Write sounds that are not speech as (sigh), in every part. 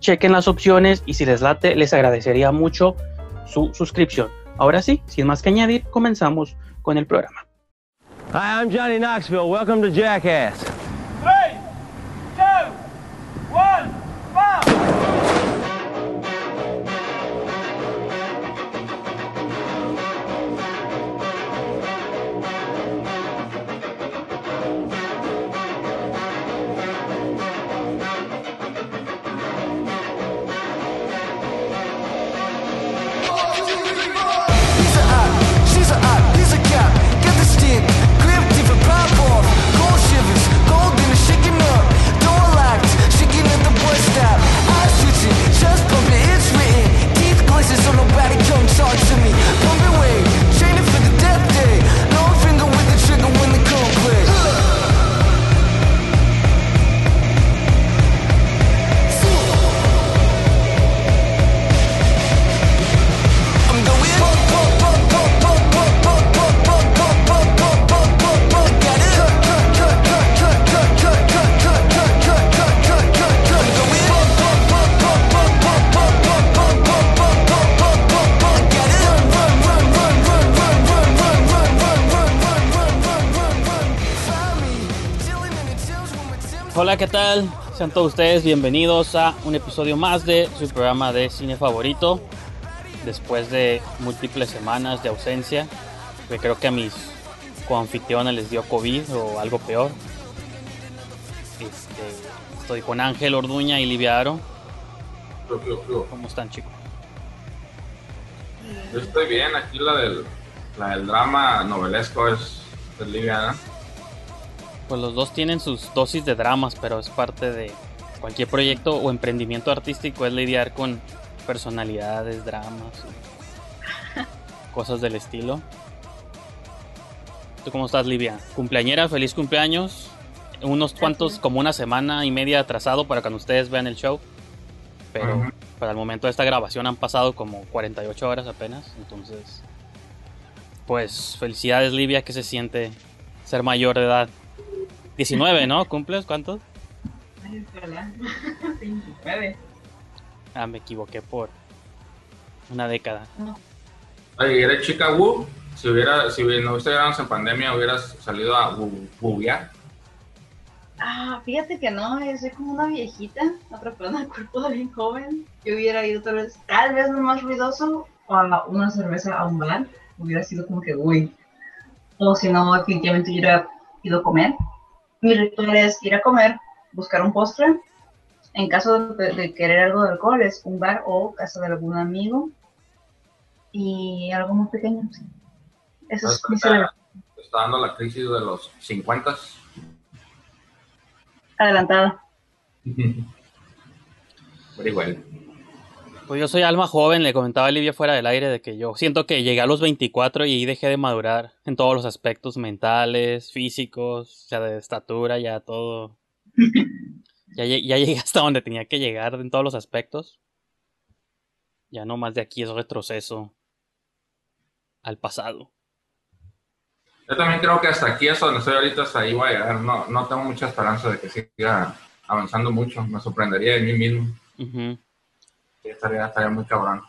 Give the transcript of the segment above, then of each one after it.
chequen las opciones y si les late, les agradecería mucho su suscripción. Ahora sí, sin más que añadir, comenzamos con el programa. Hi, I'm Johnny Knoxville. Welcome to Jackass. ¿Qué tal? Sean todos ustedes bienvenidos a un episodio más de su programa de cine favorito. Después de múltiples semanas de ausencia, que creo que a mis coanfitriones les dio COVID o algo peor. Este, estoy con Ángel Orduña y Livia Aro. ¿Cómo están, chicos? Yo estoy bien, aquí la del, la del drama novelesco es, es liviana. Pues los dos tienen sus dosis de dramas, pero es parte de cualquier proyecto o emprendimiento artístico es lidiar con personalidades, dramas, (laughs) cosas del estilo. ¿Tú cómo estás, Livia? Cumpleañera, feliz cumpleaños. Unos cuantos, como una semana y media atrasado para cuando ustedes vean el show. Pero para el momento de esta grabación han pasado como 48 horas apenas. Entonces, pues felicidades, Livia, que se siente ser mayor de edad. 19, ¿no? ¿Cumples? ¿Cuántos? Ay, ojalá. (laughs) 29. Ah, me equivoqué por una década. Oye, ¿eres chica Wu? Si hubiera, si hubiera- no estuviéramos en pandemia, hubieras salido a Wuviar. Ah, fíjate que no, eh, soy como una viejita atrapada en el cuerpo de alguien joven. Yo hubiera ido tal vez, tal vez lo más ruidoso, o a una cerveza a un bar. Hubiera sido como que, uy. O si no, definitivamente hubiera ido a comer. Mi ritual es ir a comer, buscar un postre. En caso de, de querer algo de alcohol, es un bar o casa de algún amigo. Y algo muy pequeño. sí. Eso es mi celebración. Está dando la crisis de los 50. adelantada. (laughs) Very well. Pues yo soy alma joven, le comentaba a Livia fuera del aire de que yo siento que llegué a los 24 y ahí dejé de madurar en todos los aspectos mentales, físicos, o sea, de estatura, ya todo. (laughs) Ya, ya llegué hasta donde tenía que llegar en todos los aspectos. Ya no más de aquí es retroceso al pasado. Yo también creo que hasta aquí, hasta donde estoy ahorita, hasta ahí voy a llegar. No, no tengo mucha esperanza de que siga avanzando mucho. Me sorprendería de mí mismo. Sí, Estaría, estaría muy cabrón.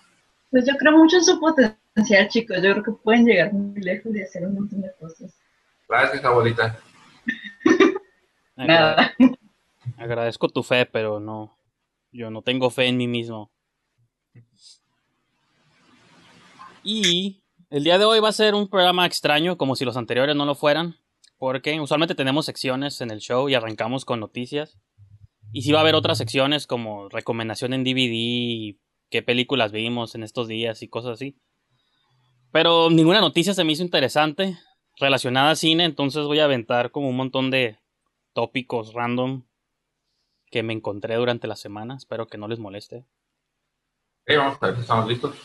Pues yo creo mucho en su potencial, chicos. Yo creo que pueden llegar muy lejos y hacer un montón de cosas. Gracias, abuelita. (laughs) Nada. agradezco tu fe, pero no. Yo no tengo fe en mí mismo. Y el día de hoy va a ser un programa extraño, como si los anteriores no lo fueran, porque usualmente tenemos secciones en el show y arrancamos con noticias. Y sí va a haber otras secciones como recomendación en DVD, qué películas vimos en estos días y cosas así. Pero ninguna noticia se me hizo interesante relacionada a cine, entonces voy a aventar como un montón de tópicos random que me encontré durante la semana. Espero que no les moleste. Ok, vamos a ver si estamos listos.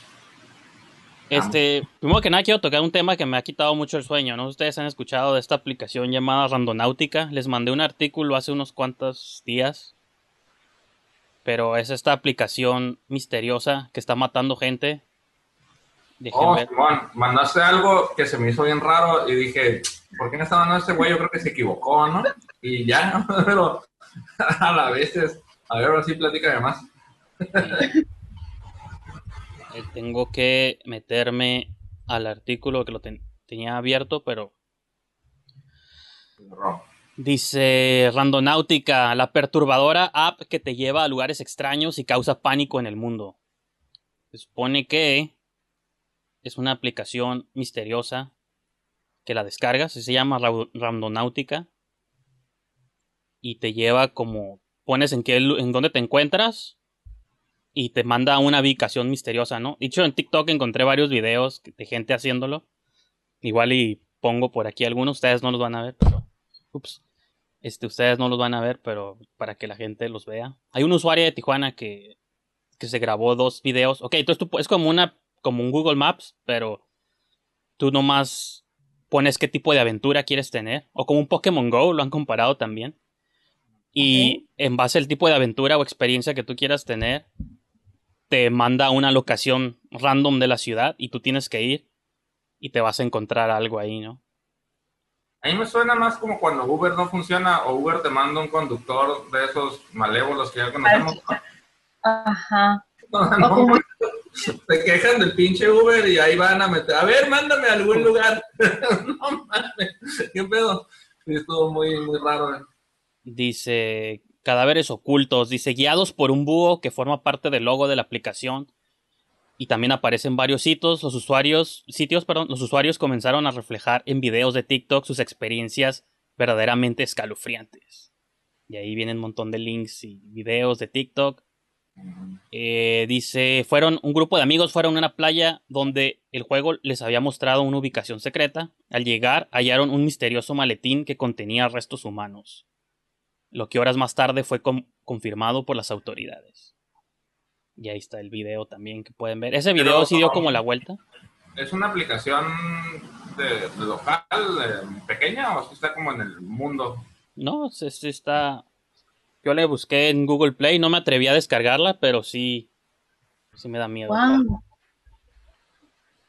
Este, primero que nada quiero tocar un tema que me ha quitado mucho el sueño, ¿no? Ustedes han escuchado de esta aplicación llamada Randonáutica. Les mandé un artículo hace unos cuantos días. Pero es esta aplicación misteriosa que está matando gente. Oh. Simón, mandaste algo que se me hizo bien raro y dije, ¿por qué no está mandando este güey? Yo creo que se equivocó, ¿no? Y ya, (laughs) pero a la vez es... A ver, ahora sí, platícame más. Eh, Tengo que meterme al artículo que lo ten- tenía abierto, pero Ro. Dice Randonáutica, la perturbadora app que te lleva a lugares extraños y causa pánico en el mundo. Se supone que es una aplicación misteriosa que la descargas, se llama Ra- Randonáutica y te lleva como pones en qué en dónde te encuentras y te manda a una ubicación misteriosa, ¿no? Dicho en TikTok encontré varios videos de gente haciéndolo. Igual y pongo por aquí algunos, ustedes no los van a ver, pero Ups. Este, ustedes no los van a ver, pero para que la gente los vea. Hay un usuario de Tijuana que, que se grabó dos videos. Ok, entonces tú es como una, como un Google Maps, pero tú nomás pones qué tipo de aventura quieres tener. O como un Pokémon Go, lo han comparado también. Y en base al tipo de aventura o experiencia que tú quieras tener, te manda a una locación random de la ciudad y tú tienes que ir y te vas a encontrar algo ahí, ¿no? A mí me suena más como cuando Uber no funciona o Uber te manda un conductor de esos malévolos que ya conocemos. Ajá. (laughs) No, no, Se quejan del pinche Uber y ahí van a meter. A ver, mándame a algún lugar. (laughs) no mames. ¿Qué pedo? Sí, estuvo muy, muy raro. eh. Dice cadáveres ocultos, dice guiados por un búho que forma parte del logo de la aplicación. Y también aparecen varios sitios, los usuarios, sitios, perdón, los usuarios comenzaron a reflejar en videos de TikTok sus experiencias verdaderamente escalofriantes. Y ahí vienen un montón de links y videos de TikTok. Eh, dice, fueron un grupo de amigos fueron a una playa donde el juego les había mostrado una ubicación secreta. Al llegar hallaron un misterioso maletín que contenía restos humanos, lo que horas más tarde fue con- confirmado por las autoridades. Y ahí está el video también que pueden ver. Ese video Pero- sí dio como la vuelta. ¿Es una aplicación de, de local, de- pequeña, o si está como en el mundo? No, sí, sí está. Yo le busqué en Google Play, no me atreví a descargarla, pero sí, sí me da miedo. Wow.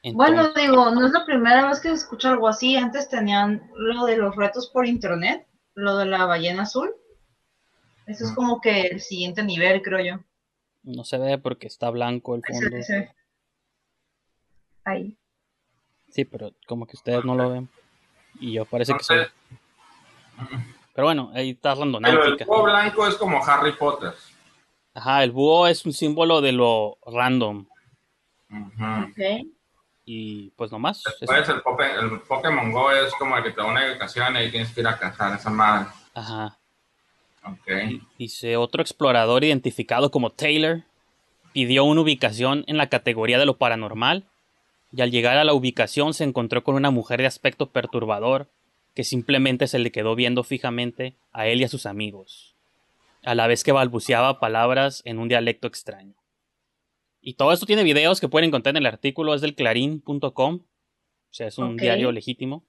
Entonces- Bueno, digo, no es la primera vez que escucho algo así. Antes tenían lo de los retos por internet, lo de la ballena azul. Eso es como que el siguiente nivel, creo yo. No se ve porque está blanco el fondo. se ve. Ahí. Sí, pero como que ustedes no lo ven. Y yo parece No que soy. Pero bueno, ahí está Pero el randonáutica. búho blanco es como Harry Potter. Ajá, el búho es un símbolo de lo random. Ujú. Ok. Y pues nomás. Después el, Pope- el Pokémon Go es como el que te da una educación y ahí tienes que ir a cazar esa madre. Ajá. Dice, otro explorador identificado como Taylor pidió una ubicación en la categoría de lo paranormal y al llegar a la ubicación se encontró con una mujer de aspecto perturbador que simplemente se le quedó viendo fijamente a él y a sus amigos, a la vez que balbuceaba palabras en un dialecto extraño. Y todo esto tiene videos que pueden encontrar en el artículo, es del clarín.com, o sea, es un diario legítimo.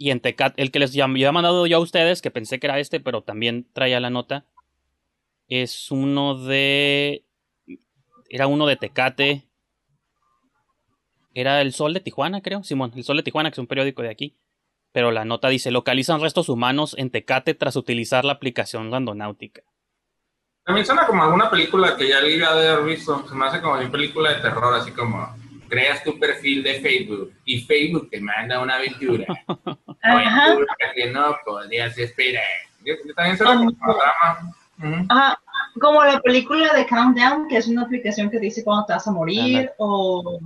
Y en Tecat, el que les he mandado yo a ustedes, que pensé que era este, pero también traía la nota, es uno de. Era uno de Tecate. Era el Sol de Tijuana, creo. Simón, el Sol de Tijuana, que es un periódico de aquí. Pero la nota dice: localizan restos humanos en Tecate tras utilizar la aplicación randonáutica. También suena como alguna película que ya le iba a haber visto. Se me hace como una película de terror, así como creas tu perfil de Facebook y Facebook te manda una aventura. (laughs) Ajá. Aventura que no podías esperar. Yo, yo también suena como una drama. Ujú. Ajá, como la película de Countdown, que es una aplicación que dice cuándo te vas a morir, o,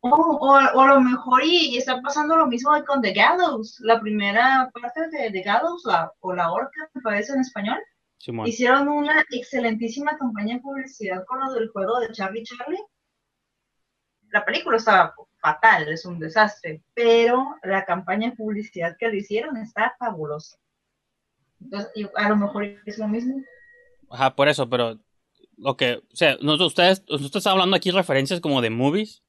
o, o, o a lo mejor y, y está pasando lo mismo con The Gallows, la primera parte de The Gallows, la, o la horca, me parece en español. Simón. Hicieron una excelentísima campaña de publicidad con lo del juego de Charlie Charlie. La película estaba fatal, es un desastre, pero la campaña de publicidad que le hicieron está fabulosa. Entonces, yo- a lo mejor es lo mismo. Ajá, por eso, pero. Lo que. O sea, nosotros, ustedes, ustedes están hablando aquí referencias como de movies.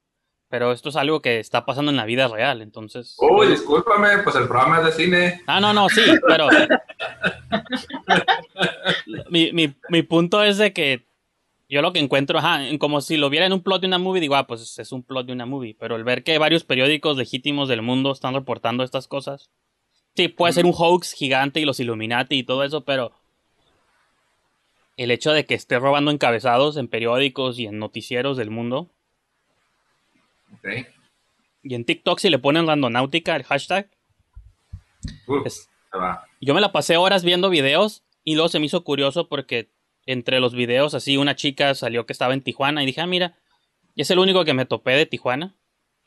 Pero esto es algo que está pasando en la vida real, entonces. Uy, discúlpame, pues el programa es de cine. Ah, no, no, sí, pero. (laughs) mi, mi, mi punto es de que yo lo que encuentro, ajá, como si lo viera en un plot de una movie, digo, ah, pues es un plot de una movie. Pero el ver que varios periódicos legítimos del mundo están reportando estas cosas. Sí, puede ser un hoax gigante y los Illuminati y todo eso, pero. El hecho de que esté robando encabezados en periódicos y en noticieros del mundo. Ok. Y en TikTok, si le ponen randonáutica, el hashtag, es-. Yo me la pasé horas viendo videos y luego se me hizo curioso porque entre los videos así una chica salió que estaba en Tijuana y dije, ah, mira, y es el único que me topé de Tijuana.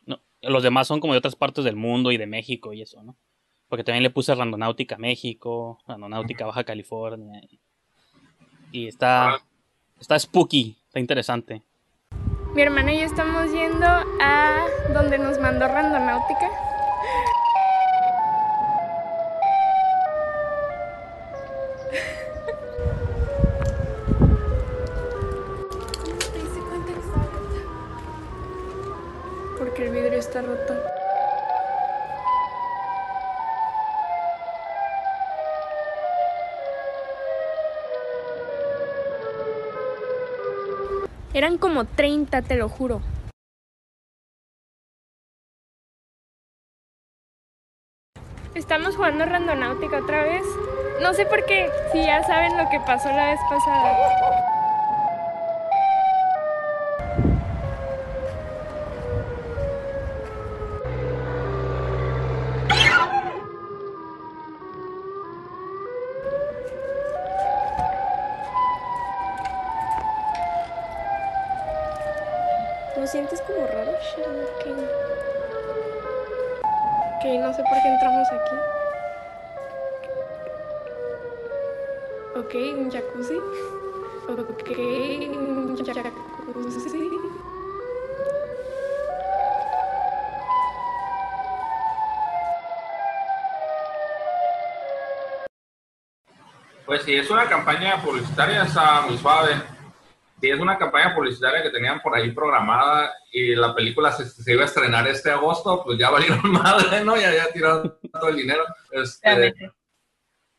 No, los demás son como de otras partes del mundo y de México y eso, ¿no? Porque también le puse Randonáutica México, Randonáutica Baja California. Y, y está, está spooky, está interesante. Mi hermana y yo estamos yendo a donde nos mandó Randonáutica. Está roto. Eran como 30, te lo juro. Estamos jugando Randonáutica otra vez. No sé por qué, si ya saben lo que pasó la vez pasada. ¿No sientes como raro, Sherlock? Ok. Ok, no sé por qué entramos aquí. Ok, un jacuzzi. Ok, jacuzzi. Pues si es una campaña publicitaria, está muy suave. Si es una campaña publicitaria que tenían por ahí programada y la película se, se iba a estrenar este agosto, pues ya valieron (laughs) madre, ¿no? Ya ya tiraron todo el dinero. Este.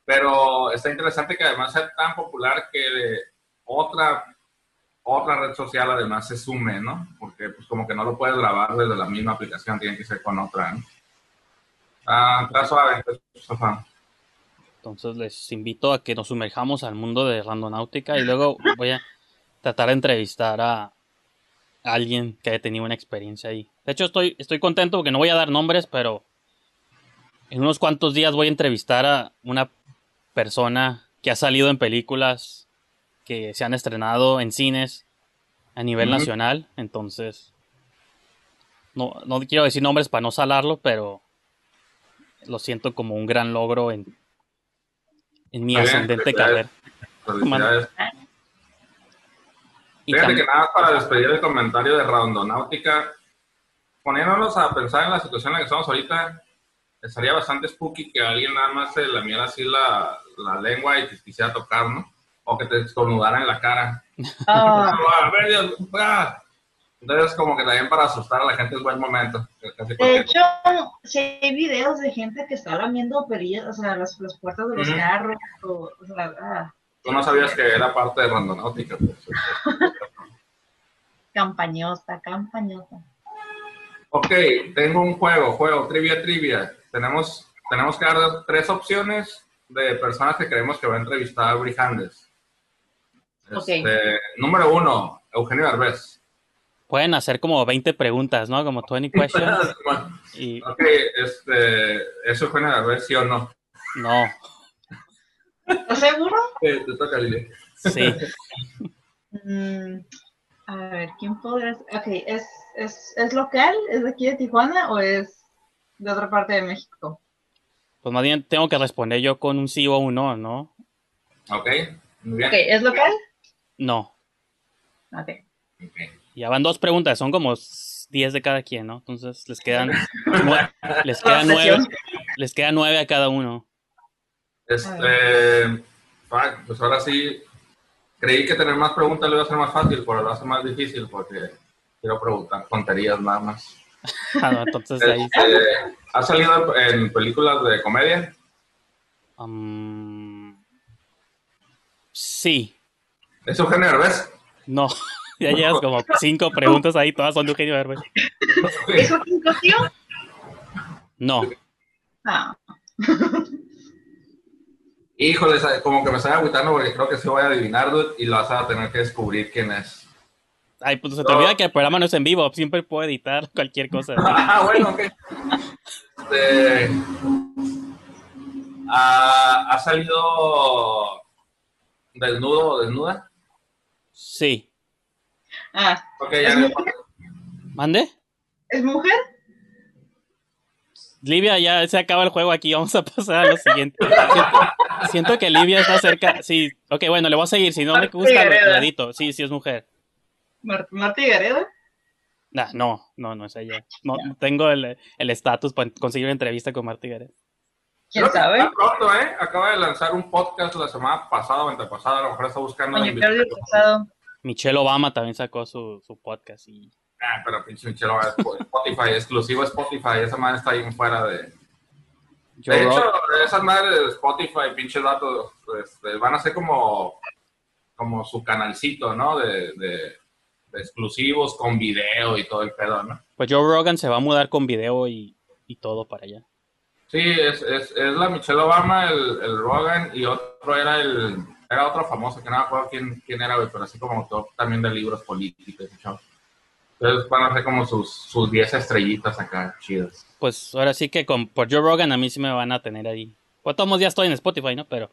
Pero está interesante que además sea tan popular que otra otra red social además se sume, ¿no? Porque pues como que no lo puedes grabar desde la misma aplicación, tiene que ser con otra, ¿no? Ah, está suave, Sofá. Entonces les invito a que nos sumerjamos al mundo de Randonáutica y luego voy a tratar de entrevistar a alguien que haya tenido una experiencia ahí. De hecho, estoy, estoy contento porque no voy a dar nombres, pero en unos cuantos días voy a entrevistar a una persona que ha salido en películas que se han estrenado en cines a nivel nacional. Entonces, no, no quiero decir nombres para no salarlo, pero lo siento como un gran logro en, en mi bien, ascendente carrera. Fíjate que nada para despedir el comentario de Rondonáutica, poniéndonos a pensar en la situación en la que estamos ahorita, estaría bastante spooky que alguien nada más se lamiera así la, la lengua y te quisiera tocar, ¿no? O que te estornudara en la cara. (laughs) Ah. Entonces, como que también para asustar a la gente es buen momento. De hecho, si hay videos de gente que está lamiendo perillas, o sea, las, las puertas de los carros, o, o sea, ah, Tú no sabías que era parte de Rondonáutica. Pues. (laughs) campañosa, campañosa. Ok, tengo un juego, juego, trivia, trivia. Tenemos, tenemos que dar tres opciones de personas que creemos que va a entrevistar a. Este, Número uno, Eugenio Derbez. pueden hacer como 20 preguntas, ¿no? Como 20 questions. Y ok, este, ¿es Eugenio Derbez, sí o no? no, ¿Estás seguro? Eh, te toca, Lili. sí. Mm, a ver, ¿quién podrá ser? Ok, ¿es, es, ¿es local? ¿Es de aquí de Tijuana o es de otra parte de México? Pues más bien tengo que responder yo con un sí o un no, ¿no? Ok, muy bien. Ok, ¿es local? No. Ok. Ya van dos preguntas, son como 10 de cada quien, ¿no? Entonces les quedan (laughs) les quedan nueve, les quedan nueve a cada uno. Este, pues ahora sí, creí que tener más preguntas le iba a ser más fácil, pero lo hace más difícil porque quiero preguntar tonterías nada más. (laughs) Ah, no, entonces ahí. Este, ¿Ha salido en películas de comedia? um, sí, ¿Es Eugenio Derbez? no. (laughs) Ya llegas como cinco preguntas ahí, todas son de Eugenio Derbez. ¿Es Joaquín Cosío? No, Ah, (laughs) Híjole, como que me estoy agüitando porque creo que sí voy a adivinar dude, y lo vas a tener que descubrir quién es. ay, pues se te olvida que el programa no es en vivo, siempre puedo editar cualquier cosa. (laughs) Ah, bueno, ok. Este, ah, ¿Ha salido desnudo o desnuda? Sí. ah. Ok, ¿Es ya. mujer? ¿Mande? ¿Es mujer? Livia, ya se acaba el juego aquí, vamos a pasar a lo siguiente. Siento, siento que Livia está cerca. Sí, ok, bueno, le voy a seguir. Si no me gusta, Gareda. lo edito. Sí, sí, es mujer. Mar- ¿Marta Gareda? Nah, no, no, no es ella. No, no tengo el el estatus para conseguir una entrevista con Marta Gareda. ¿Quién sabe? está pronto, ¿eh? Acaba de lanzar un podcast la semana pasada o antepasada. A lo mejor está buscando qué pasado. Michelle Obama también sacó su, su podcast. Y... Ah, pero pinche Michelo, Spotify, exclusivo Spotify. Esa madre está ahí fuera de. De hecho, Rogan- esas madres de Spotify, pinches datos, este, van a ser como, como su canalcito, ¿no? De, de exclusivos con video y todo el pedo, ¿no? pues Joe Rogan se va a mudar con video y, y todo para allá. Sí, es, es, es la Michelle Obama, el, el Rogan y otro era el. Era otro famoso que no me acuerdo quién, quién era, pero así como autor también de libros políticos y. Entonces van a ser como sus, sus 10 estrellitas acá, chidas. Pues ahora sí que con, por Joe Rogan a mí sí me van a tener ahí. Pues todos ya estoy en Spotify, ¿no? Pero.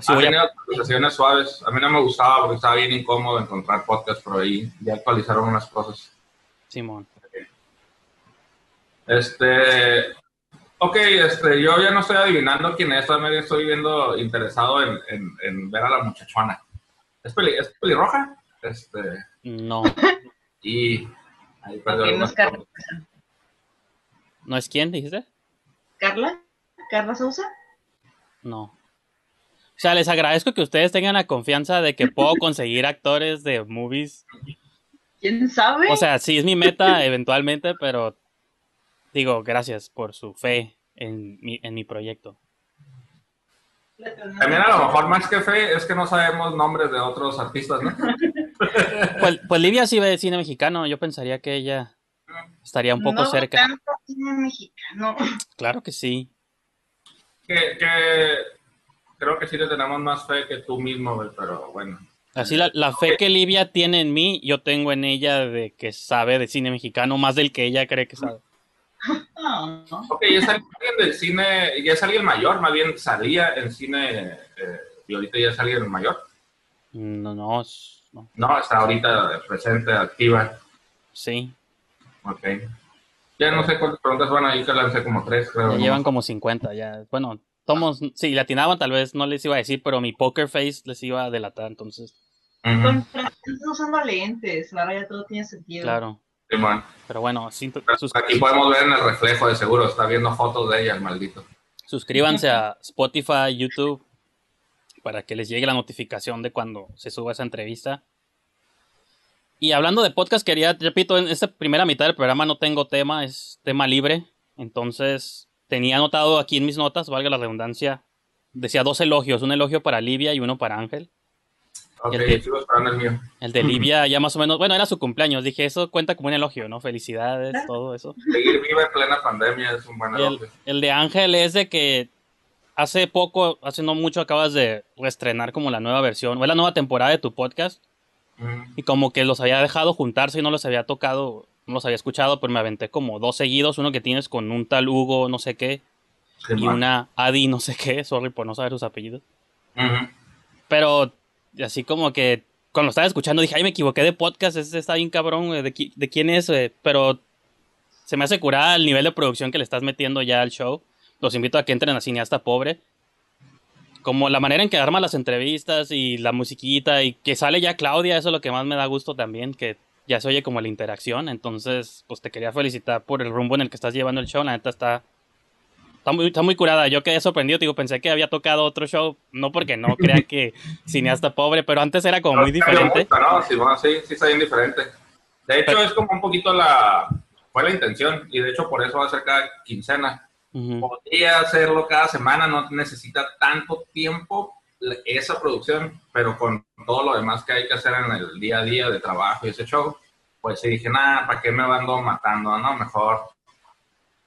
Sí ha voy a- actualizaciones suaves. A mí no me gustaba porque estaba bien incómodo encontrar podcasts por ahí. Ya actualizaron unas cosas. Simón. Este. Ok, este, yo ya no estoy adivinando quién es, también estoy viendo interesado en, en, en ver a la muchachona. ¿Es, peli, ¿Es pelirroja? Este, No. y ahí no es Carla. ¿No es quién, dijiste? ¿Carla? ¿Carla Sousa? No. O sea, les agradezco que ustedes tengan la confianza de que puedo (laughs) conseguir actores de movies. ¿Quién sabe? O sea, sí es mi meta eventualmente, pero digo, gracias por su fe en mi, en mi proyecto. También a lo mejor más que fe es que no sabemos nombres de otros artistas, ¿no? (laughs) Pues, pues Livia sí ve cine mexicano, yo pensaría que ella estaría un poco no cerca. tanto cine mexicano. Claro que sí. Que, que creo que sí le tenemos más fe que tú mismo, güey, pero bueno. Así la, la fe que Livia tiene en mí, yo tengo en ella de que sabe de cine mexicano más del que ella cree que sabe. No, no. Ok, ya es alguien del cine, ya es alguien mayor, más bien salía en cine eh, y ahorita ya es alguien mayor. No, no, es- no. No, está ahorita presente, activa. sí. Ok. Ya no sé cuántas preguntas van ahí, que lancé como tres, creo. Ya ¿no? llevan como 50, ya. Bueno, tomos, si le atinaban tal vez no les iba a decir, pero mi poker face les iba a delatar, entonces, Ujú, Con estás usando lentes, ahora ya todo tiene sentido. claro. Pero bueno, sí, sus- Aquí podemos ver en el reflejo, de seguro, está viendo fotos de ella, el maldito. suscríbanse a Spotify, YouTube, para que les llegue la notificación de cuando se suba esa entrevista. Y hablando de podcast, quería, repito, en esta primera mitad del programa no tengo tema, es tema libre. Entonces, tenía anotado aquí en mis notas, valga la redundancia, decía dos elogios, un elogio para Livia y uno para Ángel. Ok, Y el sigo esperando el mío. El de (laughs) Livia ya más o menos, bueno, era su cumpleaños, dije, eso cuenta como un elogio, ¿no? Felicidades, todo eso. Seguir viva en plena pandemia es un buen Y el, elogio. el de Ángel es de que hace poco, hace no mucho, acabas de reestrenar como la nueva versión, o es la nueva temporada de tu podcast, y como que los había dejado juntarse y no los había tocado, no los había escuchado, pero me aventé como dos seguidos, uno que tienes con un tal Hugo, no sé qué, y una Adi, no sé qué, sorry por no saber sus apellidos. Pero así como que cuando lo estaba escuchando dije, ay, me equivoqué de podcast, este está bien cabrón, ¿de, qui- de quién es? güey?". Pero se me hace curar el nivel de producción que le estás metiendo ya al show. Los invito a que entren a Cineasta Pobre. Como la manera en que arma las entrevistas y la musiquita y que sale ya Claudia, eso es lo que más me da gusto también, que ya se oye como la interacción. Entonces, pues te quería felicitar por el rumbo en el que estás llevando el show. La neta está, está, muy, está muy curada. Yo quedé sorprendido, digo, pensé que había tocado otro show, no porque no crea (laughs) que cineasta pobre, pero antes era como muy Pero diferente. mucho, ¿no? Sí, bueno, sí, sí está bien diferente. De hecho, Pero- es como un poquito la... Fue la intención, y de hecho por eso va a ser cada quincena. Ujú. Podría hacerlo cada semana, no necesita tanto tiempo esa producción, pero con todo lo demás que hay que hacer en el día a día de trabajo y ese show, pues sí dije, nada, ¿para qué me ando matando? No, mejor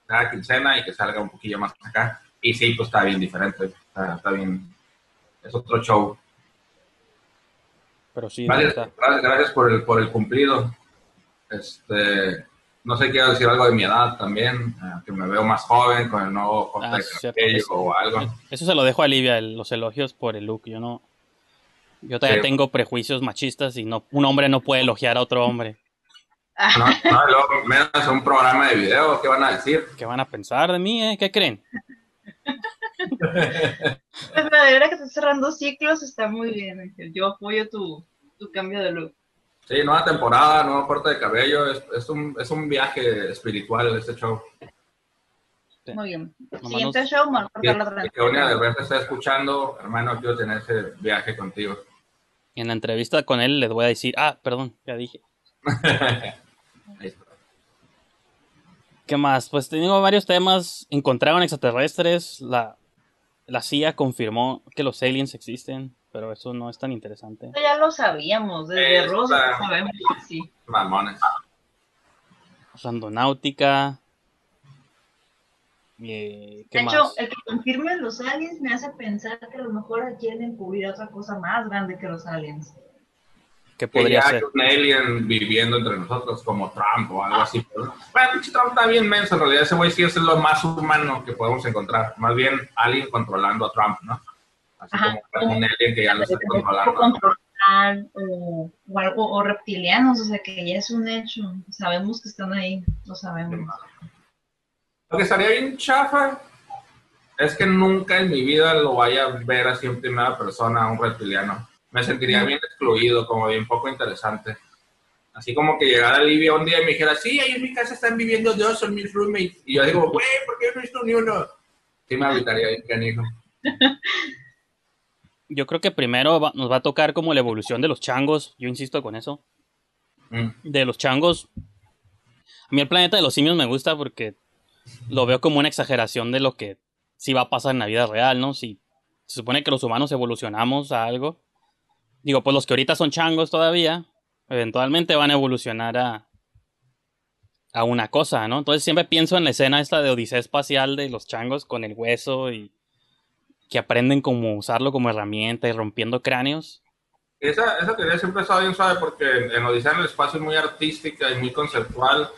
cada quincena y que salga un poquillo más acá. Y sí, pues está bien diferente, está, está bien, es otro show. Pero sí, Gracias, gracias, gracias por el, por el cumplido. Este, no sé, quiero decir algo de mi edad también, eh, que me veo más joven con el nuevo corte Ah, de cierto, cabello eso. o algo. Eso se lo dejo a Livia, el- los elogios por el look. Yo no. Yo todavía Sí. tengo prejuicios machistas y no, un hombre no puede elogiar a otro hombre. No, menos en un programa de video, ¿qué van a decir? ¿Qué van a pensar de mí, eh? ¿Qué creen? (laughs) Pues la verdad que estás cerrando ciclos está muy bien, Ángel. Yo apoyo tu, tu cambio de look. Sí, nueva temporada, nuevo corte de cabello, es, es, un, es un viaje espiritual este show. Sí. Muy bien. Siguiente nos- show, la que. Onia de verdad te está escuchando, hermano, quiero tener ese viaje contigo. En la entrevista con él les voy a decir, ah, perdón, ya dije. (laughs) Ahí está. ¿Qué más? Pues tengo varios temas. Encontraron extraterrestres. La, la CIA confirmó que los aliens existen, pero eso no es tan interesante. Ya lo sabíamos, desde Esta- Rosa sabemos que sí. Mamones. Randonáutica. Eh, ¿Qué De hecho, más? el que confirme los aliens me hace pensar que a lo mejor quieren cubrir otra cosa más grande que los aliens. ¿Qué que podría hay ser? un alien viviendo entre nosotros, como Trump o algo así. Bueno, pinche Trump está bien menso, en realidad ese güey sí es lo más humano que podemos encontrar. Más bien alguien controlando a Trump, ¿no? Ajá. como un alien que ya lo está O controlando. controlar o, o algo, o reptilianos, o sea que ya es un hecho. Sabemos que están ahí, lo sabemos. Lo que estaría bien chafa es que nunca en mi vida lo vaya a ver así en primera persona a un reptiliano. Me sentiría bien excluido, como bien poco interesante. Así como que llegara Livia un día y me dijera, sí, ahí en mi casa están viviendo dos, son mis roommates. Y yo digo, güey, ¿por qué no he visto ni uno? Sí me habitaría bien canijo. (laughs) Yo creo que primero va- nos va a tocar como la evolución de los changos. Yo insisto con eso. Mm. De los changos. A mí el planeta de los simios me gusta porque lo veo como una exageración de lo que sí va a pasar en la vida real, ¿no? Si se supone que los humanos evolucionamos a algo. Digo, pues los que ahorita son changos todavía, eventualmente van a evolucionar a, a una cosa, ¿no? Entonces siempre pienso en la escena esta de Odisea Espacial de los changos con el hueso y que aprenden cómo usarlo como herramienta y rompiendo cráneos. Esa, esa teoría siempre estado bien suave porque en Odisea en el espacio es muy artística y muy conceptual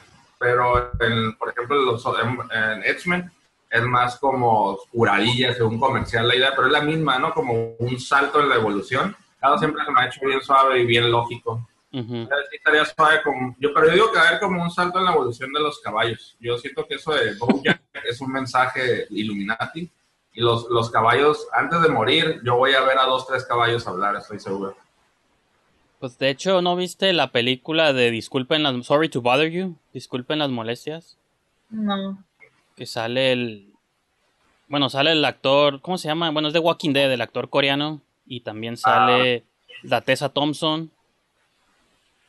pero en, por ejemplo los, en, en X-Men es más como curadillas de un comercial la idea, pero es la misma, ¿no? Como un salto en la evolución. Cada siempre se me ha hecho bien suave y bien lógico. Ujú. Sí, estaría suave como, yo, pero yo digo que va a haber como un salto en la evolución de los caballos. Yo siento que eso de Bojack (laughs) es un mensaje Illuminati. Y los, los caballos, antes de morir, yo voy a ver a dos, tres caballos hablar, estoy seguro. Pues de hecho, ¿no viste la película de Disculpen las... Sorry to bother you? Disculpen las molestias. No. Que sale el... Bueno, sale el actor... ¿Cómo se llama? Bueno, es de Walking Dead, el actor coreano. Y también sale la Tessa Thompson.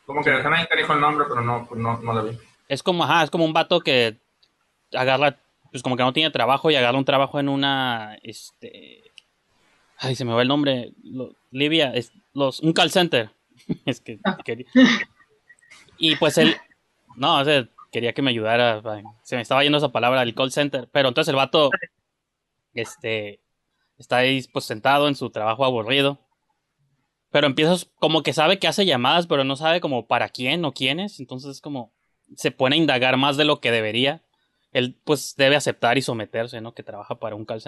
Como que dejan ahí que dijo el nombre, pero no, no, no lo vi. Es como, ajá, es como un vato que agarra... Pues como que no tiene trabajo y agarra un trabajo en una... Este... Ay, se me va el nombre. Lo- Livia, es los, un call center. (laughs) es que quería- Y pues él, no, o sea, quería que me ayudara. ay, Se me estaba yendo esa palabra, el call center. Pero entonces el vato, este, está ahí pues sentado en su trabajo aburrido. Pero empieza como que sabe que hace llamadas, pero no sabe como para quién o quiénes. Entonces es como se pone a indagar más de lo que debería. Él pues debe aceptar y someterse, ¿no? Que trabaja para un call.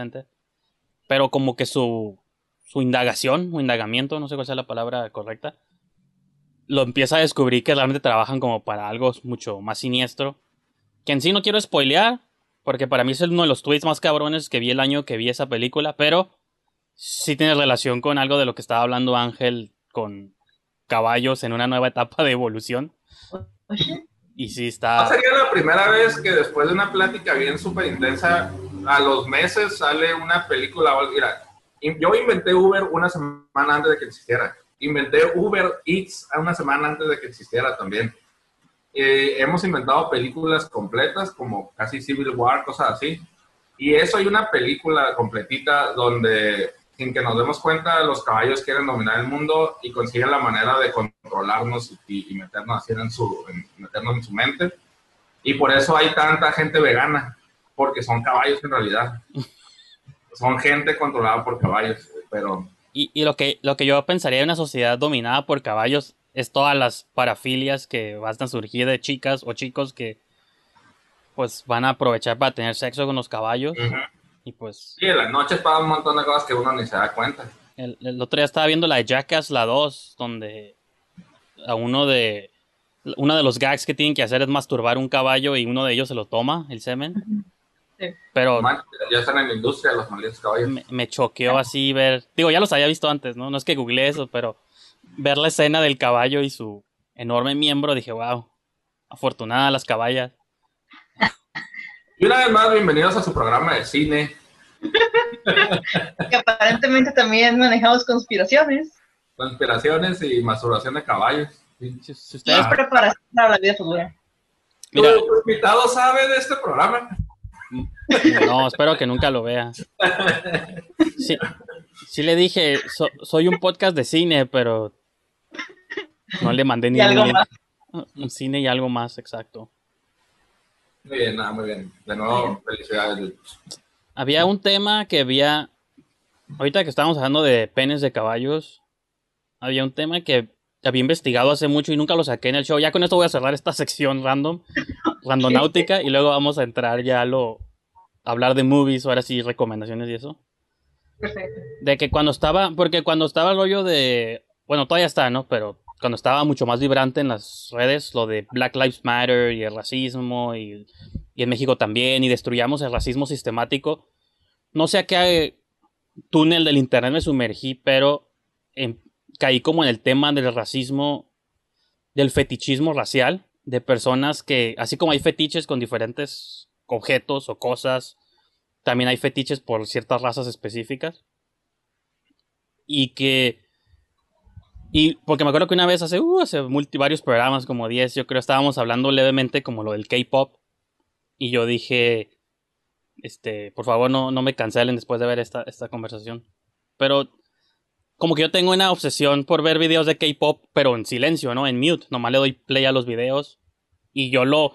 Pero como que su, su indagación o indagamiento, no sé cuál sea la palabra correcta, lo empieza a descubrir que realmente trabajan como para algo mucho más siniestro. Que en sí no quiero spoilear, porque para mí es uno de los tweets más cabrones que vi el año que vi esa película, pero sí tiene relación con algo de lo que estaba hablando Ángel con caballos en una nueva etapa de evolución. Oye, Y sí No está... sería la primera vez que después de una plática bien súper intensa, a los meses sale una película. Mira, yo inventé Uber una semana antes de que existiera. Inventé Uber Eats una semana antes de que existiera también. Eh, hemos inventado películas completas como casi Civil War, cosas así. Y eso hay una película completita donde, sin que nos demos cuenta, los caballos quieren dominar el mundo y consiguen la manera de controlarnos y, y meternos así en su, en- meternos en su mente. Y por eso hay tanta gente vegana, porque son caballos en realidad. (laughs) Son gente controlada por caballos, pero Y, y lo, que, lo que yo pensaría en una sociedad dominada por caballos es todas las parafilias que van a surgir de chicas o chicos que pues van a aprovechar para tener sexo con los caballos. Ujú. Y pues sí, en las noches pasan un montón de cosas que uno ni se da cuenta. el, el otro día estaba viendo la de Jackass, la 2, donde a uno de... Uno de los gags que tienen que hacer es masturbar un caballo y uno de ellos se lo toma, el semen. Sí. Pero Man, ya están en la industria los malditos caballos. me, me choqueó así ver. Digo, ya los había visto antes, ¿no? No es que googleé eso, pero ver la escena del caballo y su enorme miembro, dije, wow, afortunada las caballas. Y una vez más, bienvenidos a su programa de cine. (laughs) que aparentemente también manejamos conspiraciones. Conspiraciones y masturbación de caballos. Si, ustedes, es preparación para la vida futura. mira, ¿Tu, invitado sabe de este programa? no, espero que nunca lo vea. Sí, sí le dije, so- soy un podcast de cine, pero no le mandé ni un cine y algo más, exacto. Muy bien, nada, muy bien. De nuevo, felicidades. Había un tema que había. Ahorita que estábamos hablando de penes de caballos, había un tema que había investigado hace mucho y nunca lo saqué en el show. Ya con esto voy a cerrar esta (laughs) sección random, randonáutica, y luego vamos a entrar ya a lo. a hablar de movies, ahora sí, recomendaciones y eso. Perfecto. De que cuando estaba. Porque cuando estaba el rollo de. Bueno, todavía está, ¿no? Pero cuando estaba mucho más vibrante en las redes, lo de Black Lives Matter y el racismo y, y en México también, y destruyamos el racismo sistemático. No sé a qué túnel del internet me sumergí, pero em- caí como en el tema del racismo, del fetichismo racial, de personas que, así como hay fetiches con diferentes objetos o cosas, también hay fetiches por ciertas razas específicas. Y que. Y porque me acuerdo que una vez hace, uh, hace multi, varios programas, como 10, yo creo, estábamos hablando levemente como lo del K-pop. Y yo dije, este, por favor, no, no me cancelen después de ver esta, esta conversación. Pero como que yo tengo una obsesión por ver videos de K-pop, pero en silencio, ¿no? En mute. Nomás le doy play a los videos. Y yo lo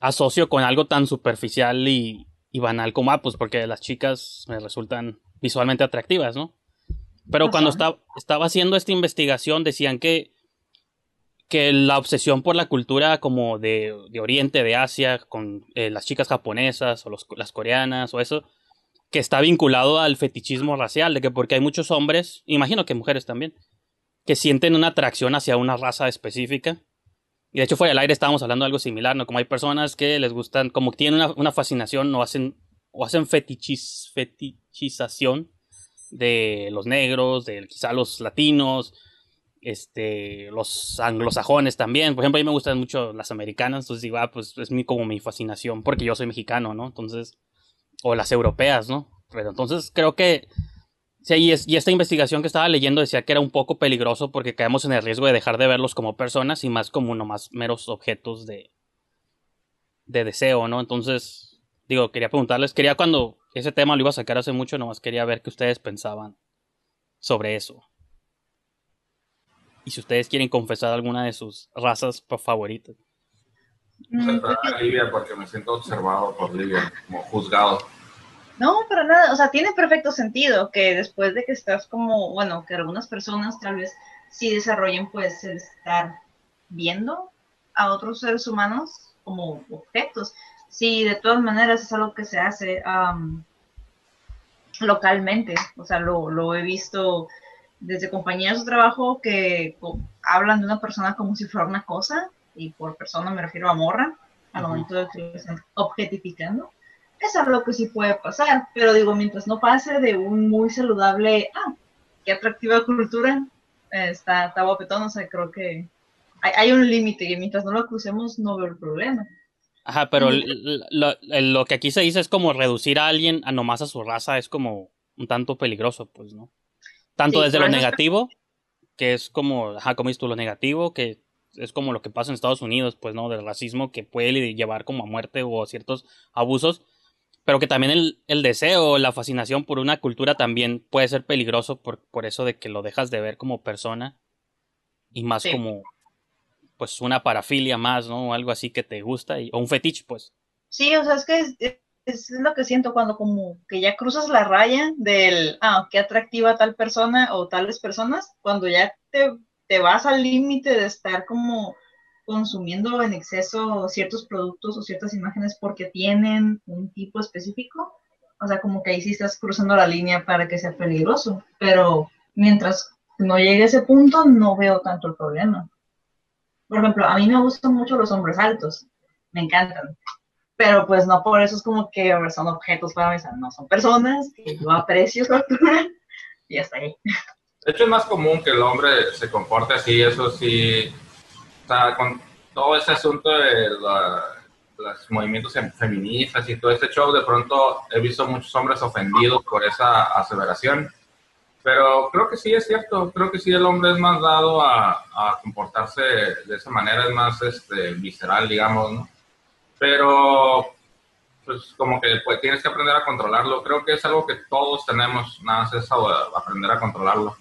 asocio con algo tan superficial y, y banal como, ah, pues porque las chicas me resultan visualmente atractivas, ¿no? Pero cuando estaba, estaba haciendo esta investigación decían que que la obsesión por la cultura como de, de Oriente, de Asia, con eh, las chicas japonesas o los- las coreanas o eso, que está vinculado al fetichismo racial, de que porque hay muchos hombres, imagino que mujeres también, que sienten una atracción hacia una raza específica. Y de hecho fuera del aire estábamos hablando de algo similar, ¿no? Como hay personas que les gustan, como tienen una, una fascinación o hacen, o hacen fetichis, fetichización de los negros, de quizá los latinos, este, los anglosajones también. Por ejemplo, a mí me gustan mucho las americanas, entonces digo, ah, pues es mi, como mi fascinación, porque yo soy mexicano, ¿no? Entonces, o las europeas, ¿no? Pero entonces creo que, sí, y, es- y esta investigación que estaba leyendo decía que era un poco peligroso porque caemos en el riesgo de dejar de verlos como personas y más como nomás meros objetos de, de deseo, ¿no? Entonces, digo, quería preguntarles, quería cuando ese tema lo iba a sacar hace mucho, nomás quería ver qué ustedes pensaban sobre eso. Y si ustedes quieren confesar alguna de sus razas favoritas. Mm, Livia porque me siento observado por Livia, como juzgado. No, para nada, o sea, tiene perfecto sentido que después de que estás como, bueno, que algunas personas tal vez sí desarrollen pues el estar viendo a otros seres humanos como objetos. Sí, de todas maneras es algo que se hace am, localmente, o sea, lo, lo he visto desde compañeros de trabajo que hablan de una persona como si fuera una cosa, y por persona me refiero a morra, al momento de que lo están objetificando. Es algo que sí puede pasar, pero digo, mientras no pase de un muy saludable, ah, qué atractiva cultura, eh, está, está guapetón, o sea, creo que hay, hay un límite y mientras no lo crucemos no veo el problema. Ajá, pero Ujú. l- lo, lo que aquí se dice es como reducir a alguien a nomás a su raza es como un tanto peligroso, pues, ¿no? Tanto Sí, desde lo negativo, que es como, ajá, como dices tú, lo negativo, que es como lo que pasa en Estados Unidos, pues, ¿no? Del racismo que puede llevar como a muerte o a ciertos abusos, pero que también el, el deseo, la fascinación por una cultura también puede ser peligroso por, por eso de que lo dejas de ver como persona y más Sí. como, pues, una parafilia más, ¿no? Algo así que te gusta, y, o un fetiche, pues. Sí, o sea, es que es, es lo que siento cuando como que ya cruzas la raya del, ah, qué atractiva tal persona o tales personas, cuando ya te, te vas al límite de estar como consumiendo en exceso ciertos productos o ciertas imágenes porque tienen un tipo específico, o sea, como que ahí sí estás cruzando la línea para que sea peligroso, pero mientras no llegue a ese punto no veo tanto el problema. Por ejemplo, a mí me gustan mucho los hombres altos, me encantan, pero pues no por eso es como que son objetos para mí, no son personas, que yo aprecio (laughs) su altura y hasta ahí. De hecho, es más común que el hombre se comporte así, eso sí. O sea, con todo ese asunto de los movimientos fem- feministas y todo este show, de pronto he visto muchos hombres ofendidos por esa aseveración. Pero creo que sí es cierto, creo que sí el hombre es más dado a, a comportarse de esa manera, es más este, visceral, digamos, ¿no? Pero pues como que pues, tienes que aprender a controlarlo. Creo que es algo que todos tenemos, nada más es aprender a controlarlo.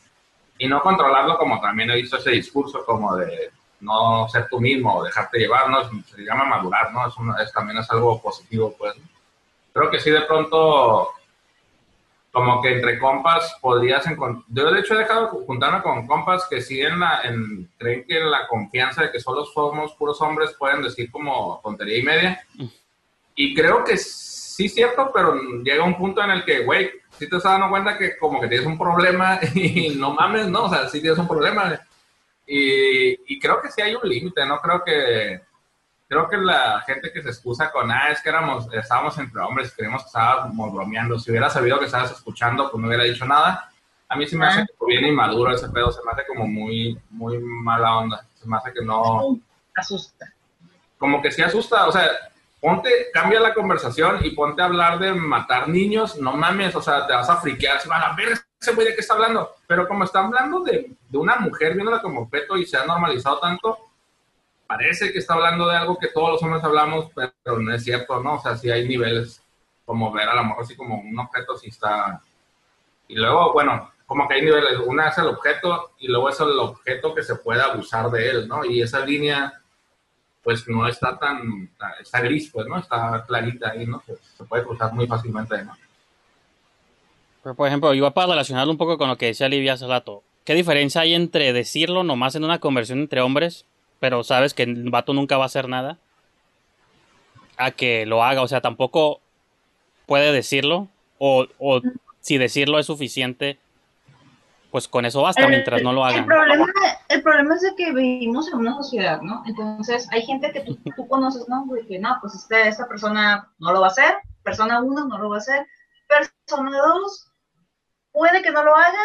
Y no controlarlo como también he visto ese discurso como de no ser tú mismo dejarte llevar, ¿no? Se llama madurar, ¿no? Es, una- es- también es algo positivo, pues. Creo que sí de pronto como que entre compas podrías encontrar... Yo de hecho he dejado de juntarme con compas que sí en la, en, creen que en la confianza de que solo somos puros hombres pueden decir como tontería y media. Y creo que sí es cierto, pero llega un punto en el que, güey, si te estás dando cuenta que como que tienes un problema (laughs) y no mames, ¿no? O sea, sí tienes un problema. Y, y creo que sí hay un límite, ¿no? Creo que creo que la gente que se excusa con, ah, es que éramos, estábamos entre hombres, creíamos que estábamos bromeando. Si hubiera sabido que estabas escuchando, pues no hubiera dicho nada. A mí sí me hace Ah. como bien inmaduro ese pedo, se me hace como muy, muy mala onda. Se me hace que no, Asusta. como que sí asusta, o sea, ponte, cambia la conversación y ponte a hablar de matar niños, no mames, o sea, te vas a friquear, se van a ver ese güey de qué está hablando, pero como está hablando de, de una mujer viéndola como objeto y se ha normalizado tanto, parece que está hablando de algo que todos los hombres hablamos, pero no es cierto, ¿no? O sea, sí hay niveles, como ver a la mujer así como un objeto, sí está... Y luego, bueno, como que hay niveles, una es el objeto y luego es el objeto que se puede abusar de él, ¿no? Y esa línea pues no está tan, está gris, pues, ¿no? Está clarita ahí, ¿no? Se, se puede cruzar muy fácilmente, ¿no? Pero, por ejemplo, igual para relacionarlo un poco con lo que decía Livia hace rato, ¿qué diferencia hay entre decirlo nomás en una conversión entre hombres pero sabes que el vato nunca va a hacer nada, a que lo haga. O sea, tampoco puede decirlo, o, o si decirlo es suficiente, pues con eso basta mientras no lo El hagan. problema, el problema es de que vivimos en una sociedad, ¿no? Entonces, hay gente que tú, tú conoces, ¿no? De que no, pues este, esta persona no lo va a hacer, persona uno no lo va a hacer, persona dos puede que no lo haga,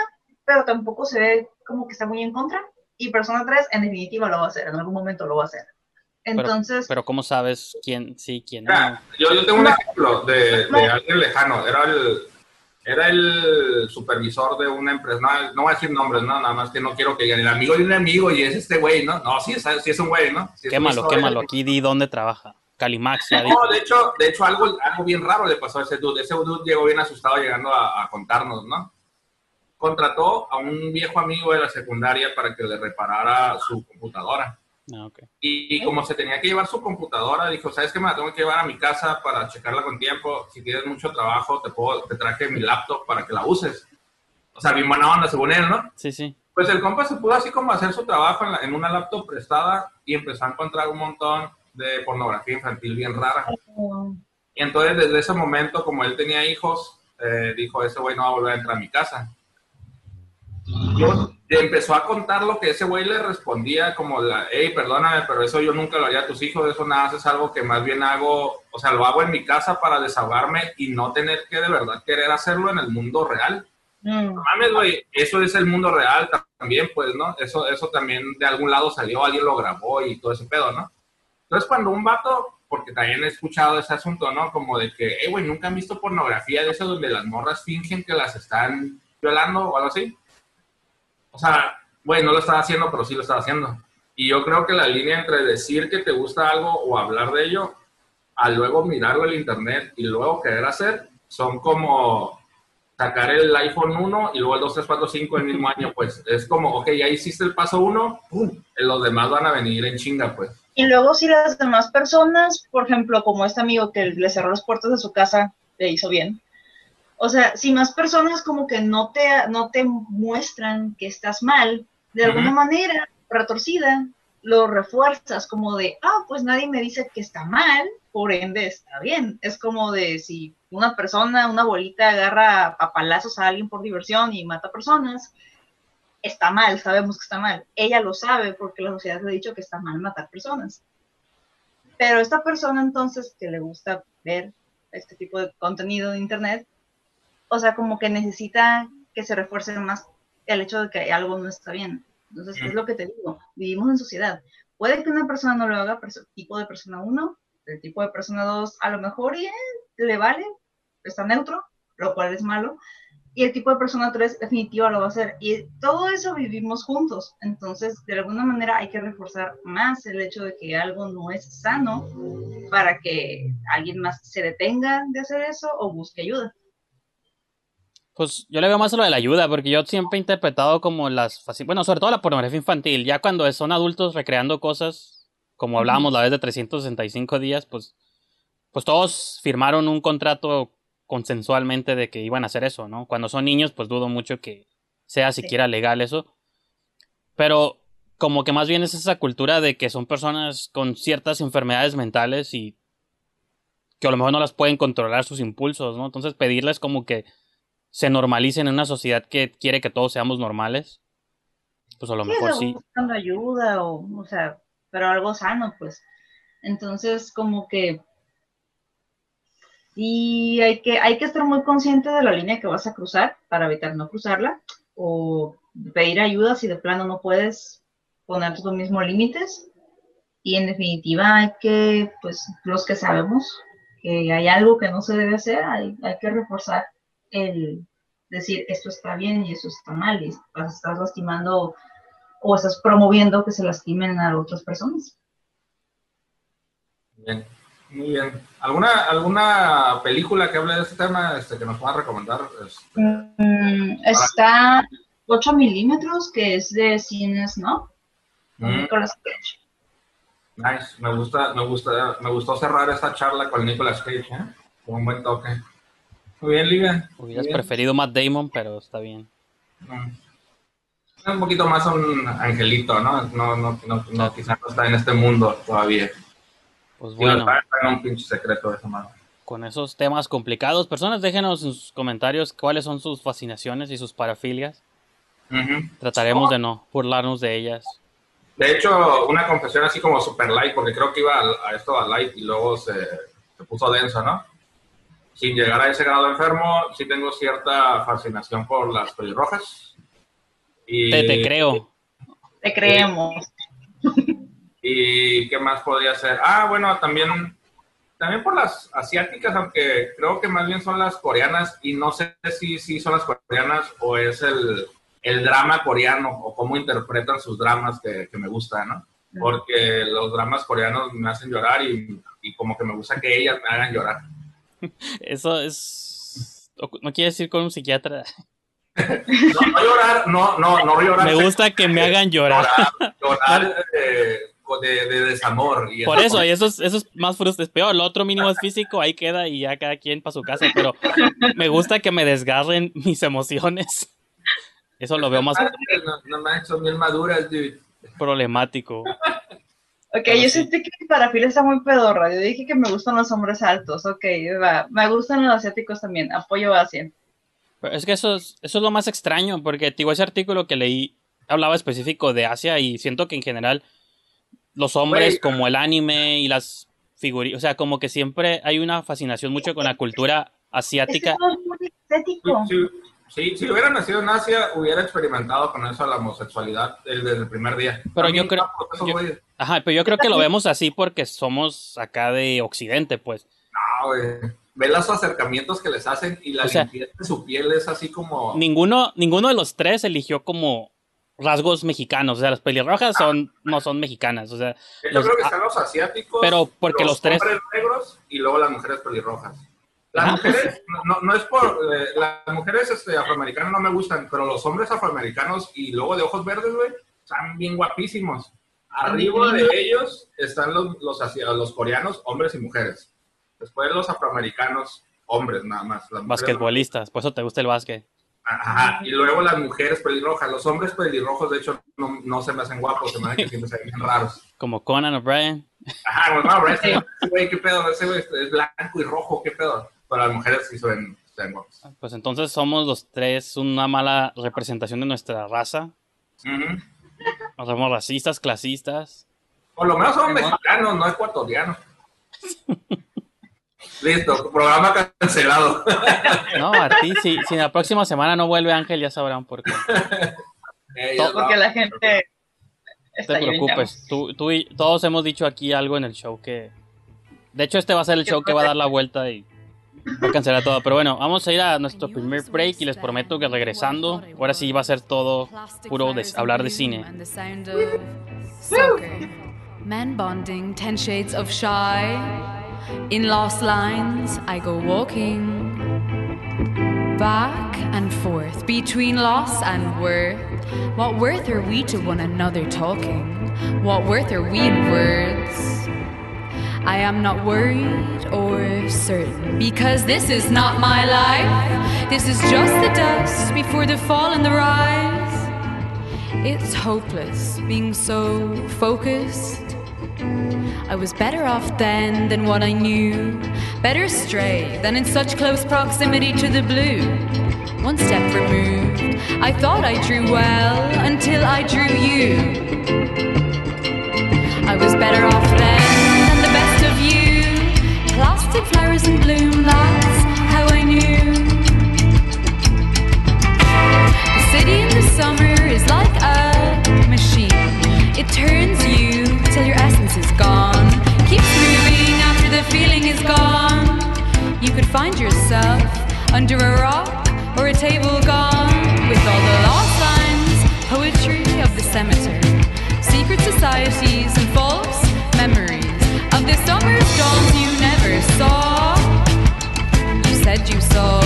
pero tampoco se ve como que está muy en contra, y persona tres en definitiva lo va a hacer, en algún momento lo va a hacer. Pero- Entonces, Pero ¿cómo sabes quién sí, quién no? Yo, yo tengo un ejemplo de, de alguien lejano. Era el, era el supervisor de una empresa. No, no voy a decir nombres, no, nada más que no quiero que digan el amigo de un amigo y es este güey, ¿no? No, sí es, sí es un güey, ¿no? Sí Quémalo, quémalo. Aquí di dónde trabaja. Calimax ya. No, de hecho, de hecho algo, algo bien raro le pasó a ese dude. Ese dude llegó bien asustado llegando a, a contarnos, ¿no? Contrató a un viejo amigo de la secundaria para que le reparara su computadora. Ah, ok. Y, y como se tenía que llevar su computadora, dijo, ¿sabes qué? Me la tengo que llevar a mi casa para checarla con tiempo. Si tienes mucho trabajo, te, puedo, te traje mi laptop para que la uses. O sea, bien buena onda, según él, ¿no? Sí, sí. Pues el compa se pudo así como hacer su trabajo en, la- en una laptop prestada y empezó a encontrar un montón de pornografía infantil bien rara. Y entonces desde ese momento, como él tenía hijos, eh, dijo, ese güey no va a volver a entrar a mi casa. Yo- empezó a contar lo que ese güey le respondía, como, la, hey, perdóname, pero eso yo nunca lo haría a tus hijos, eso nada más es algo que más bien hago, o sea, lo hago en mi casa para desahogarme y no tener que de verdad querer hacerlo en el mundo real. mm, No mames, güey, eso es el mundo real también, pues, ¿no? Eso, eso también de algún lado salió, alguien lo grabó y todo ese pedo, ¿no? Entonces, cuando un vato, porque también he escuchado ese asunto, ¿no? Como de que, eh, güey, nunca han visto pornografía de eso donde las morras fingen que las están violando o algo así. Sea, güey, no lo estaba haciendo, pero sí lo estaba haciendo. Y yo creo que la línea entre decir que te gusta algo o hablar de ello, a luego mirarlo en internet y luego querer hacer, son como sacar el iPhone 1 y luego el 2, 3, 4, 5 el mismo año, pues es como, ok, ya hiciste el paso 1, ¡pum! los demás van a venir en chinga, pues. Y luego si las demás personas, por ejemplo, como este amigo que le cerró las puertas de su casa, le hizo bien. O sea, si más personas como que no te, no te muestran que estás mal, de alguna manera retorcida, lo refuerzas como de, ah, pues nadie me dice que está mal, por ende está bien. Es como de si una persona, una bolita agarra a palazos a alguien por diversión y mata personas, está mal, sabemos que está mal. Ella lo sabe porque la sociedad le ha dicho que está mal matar personas. Pero esta persona entonces que le gusta ver este tipo de contenido de internet, o sea, como que necesita que se refuerce más el hecho de que algo no está bien. Entonces, ¿qué es lo que te digo? Vivimos en sociedad. Puede que una persona no lo haga, tipo de persona 1, el tipo de persona 2 a lo mejor y, eh, le vale, está neutro, lo cual es malo, y el tipo de persona 3 definitiva lo va a hacer. Y todo eso vivimos juntos. Entonces, de alguna manera hay que reforzar más el hecho de que algo no es sano para que alguien más se detenga de hacer eso o busque ayuda. Pues yo le veo más a lo de la ayuda, porque yo siempre he interpretado como las... Bueno, sobre todo la pornografía infantil. Ya cuando son adultos recreando cosas, como hablábamos la vez de 365 días, pues, pues todos firmaron un contrato consensualmente de que iban a hacer eso, ¿no? Cuando son niños, pues dudo mucho que sea siquiera legal eso. Pero como que más bien es esa cultura de que son personas con ciertas enfermedades mentales y que a lo mejor no las pueden controlar sus impulsos, ¿no? Entonces pedirles como que se normalicen en una sociedad que quiere que todos seamos normales, pues a lo Sí, mejor sí. buscando ayuda o, o sea, pero algo sano, pues. Entonces, como que sí hay que, hay que estar muy consciente de la línea que vas a cruzar para evitar no cruzarla o pedir ayuda si de plano no puedes poner tú mismos límites. Y en definitiva hay que, pues, los que sabemos que hay algo que no se debe hacer, hay, hay que reforzar el decir esto está bien y eso está mal y estás lastimando o estás promoviendo que se lastimen a otras personas. Bien, muy bien. ¿Alguna, alguna película que hable de este tema este, que nos pueda recomendar? Este, Mm, está 8 milímetros, que es de cines, ¿no? Mm. Nicolas Cage. Nice, me gusta, me gusta, me gustó cerrar esta charla con Nicolas Cage, ¿eh? Con un buen toque. Muy bien, Liga. Hubieras bien. preferido Matt Damon, pero está bien. Mm. un poquito más un angelito, ¿no? No, no, no, no quizás no está en este mundo todavía. Pues Bueno. en un pinche secreto de esa con esos temas complicados, personas déjenos en sus comentarios cuáles son sus fascinaciones y sus parafilias. Trataremos de no burlarnos de ellas. De hecho, una confesión así como super light, porque creo que iba a, a esto a light y luego se, se puso denso, ¿no? Sin llegar a ese grado enfermo, sí tengo cierta fascinación por las pelirrojas. Y, Te, te creo. Te creemos. (laughs) ¿Y qué más podría ser? Ah, bueno, también, también por las asiáticas, aunque creo que más bien son las coreanas, y no sé si, si son las coreanas o es el, el drama coreano, o cómo interpretan sus dramas que, que me gusta, ¿no? Porque los dramas coreanos me hacen llorar y, y como que me gusta que ellas me hagan llorar. Eso es... No quiere decir con un psiquiatra. No, no llorar, no, no, no llorar. Me gusta que me hagan llorar. Llorar, llorar, eh, de, de desamor. Y Por eso, y eso es, eso es más frustrante, es peor. Lo otro mínimo es físico, ahí queda y ya cada quien para su casa. Pero me gusta que me desgarren (laughs) mis emociones. Eso lo veo más No, no manches, son bien maduras, dude. problemático. Ok, Pero yo sí. sentí que mi parafila está muy pedorra. Yo dije que me gustan los hombres altos. Ok, va. Me gustan los asiáticos también. Apoyo a Asia. Pero es que eso es, eso es lo más extraño, porque digo, ese artículo que leí hablaba específico de Asia y siento que en general los hombres, como el anime y las figuras, o sea, como que siempre hay una fascinación mucho con la cultura asiática. es muy estético. Si, si hubiera nacido en Asia, hubiera experimentado con eso la homosexualidad desde el primer día. Pero También yo creo- yo-. Ajá, pero yo creo que lo vemos así porque somos acá de Occidente, pues. No, güey. Ve los acercamientos que les hacen y la O sea, limpieza de su piel es así como... Ninguno, ninguno de los tres eligió como rasgos mexicanos. O sea, las pelirrojas son, no son mexicanas. O sea, Yo los- creo que están los asiáticos, pero porque los tres- hombres negros y luego las mujeres pelirrojas. Las Ah, mujeres, no, no- no es por... eh, las mujeres este, afroamericanas no me gustan, pero los hombres afroamericanos y luego de ojos verdes, güey, están bien guapísimos. Arriba de ellos están los, los, los coreanos, hombres y mujeres. Después los afroamericanos, hombres nada más. Las mujeres no. basquetbolistas, por eso te gusta el básquet. Ajá, y luego las mujeres pelirrojas. Los hombres pelirrojos, de hecho, no, no se me hacen guapos, se me hacen que siempre se ven bien raros. (laughs) Como Conan O'Brien. Ajá, bueno, no, ese (laughs) güey, qué pedo, ese güey es blanco y rojo, qué pedo. Pero las mujeres sí se ven, se ven guapas. Pues entonces somos los tres una mala representación de nuestra raza. Ujú. No somos racistas, clasistas. Por lo menos son mexicanos, no ecuatorianos. (laughs) Listo, programa cancelado. No, a ti, si, si la próxima semana no vuelve Ángel, ya sabrán por qué. (laughs) Eh, Todo- Porque la gente No te preocupes. Tú, tú y todos hemos dicho aquí algo en el show que. De hecho, este va a ser el show que va a dar la vuelta y a cancelar todo. Pero bueno, vamos a ir a nuestro primer break y les prometo que regresando, ahora sí va a ser todo puro de, hablar de cine. Men bonding, ten shades of shy. In lost lines, I go walking. Back and forth between loss and worth. What worth are we to one another talking? What worth are we in words? I am not worried or certain because this is not my life. This is just the dust before the fall and the rise. It's hopeless being so focused. I was better off then than what I knew. Better stray than in such close proximity to the blue. One step removed. I thought I drew well until I drew you. I was better off then In bloom, that's how I knew. The city in the summer is like a machine. It turns you till your essence is gone. Keeps moving after the feeling is gone. You could find yourself under a rock or a table gone with all the lost lines, poetry of the cemetery, secret societies and false memories the summer's dawns you never saw. You said you saw.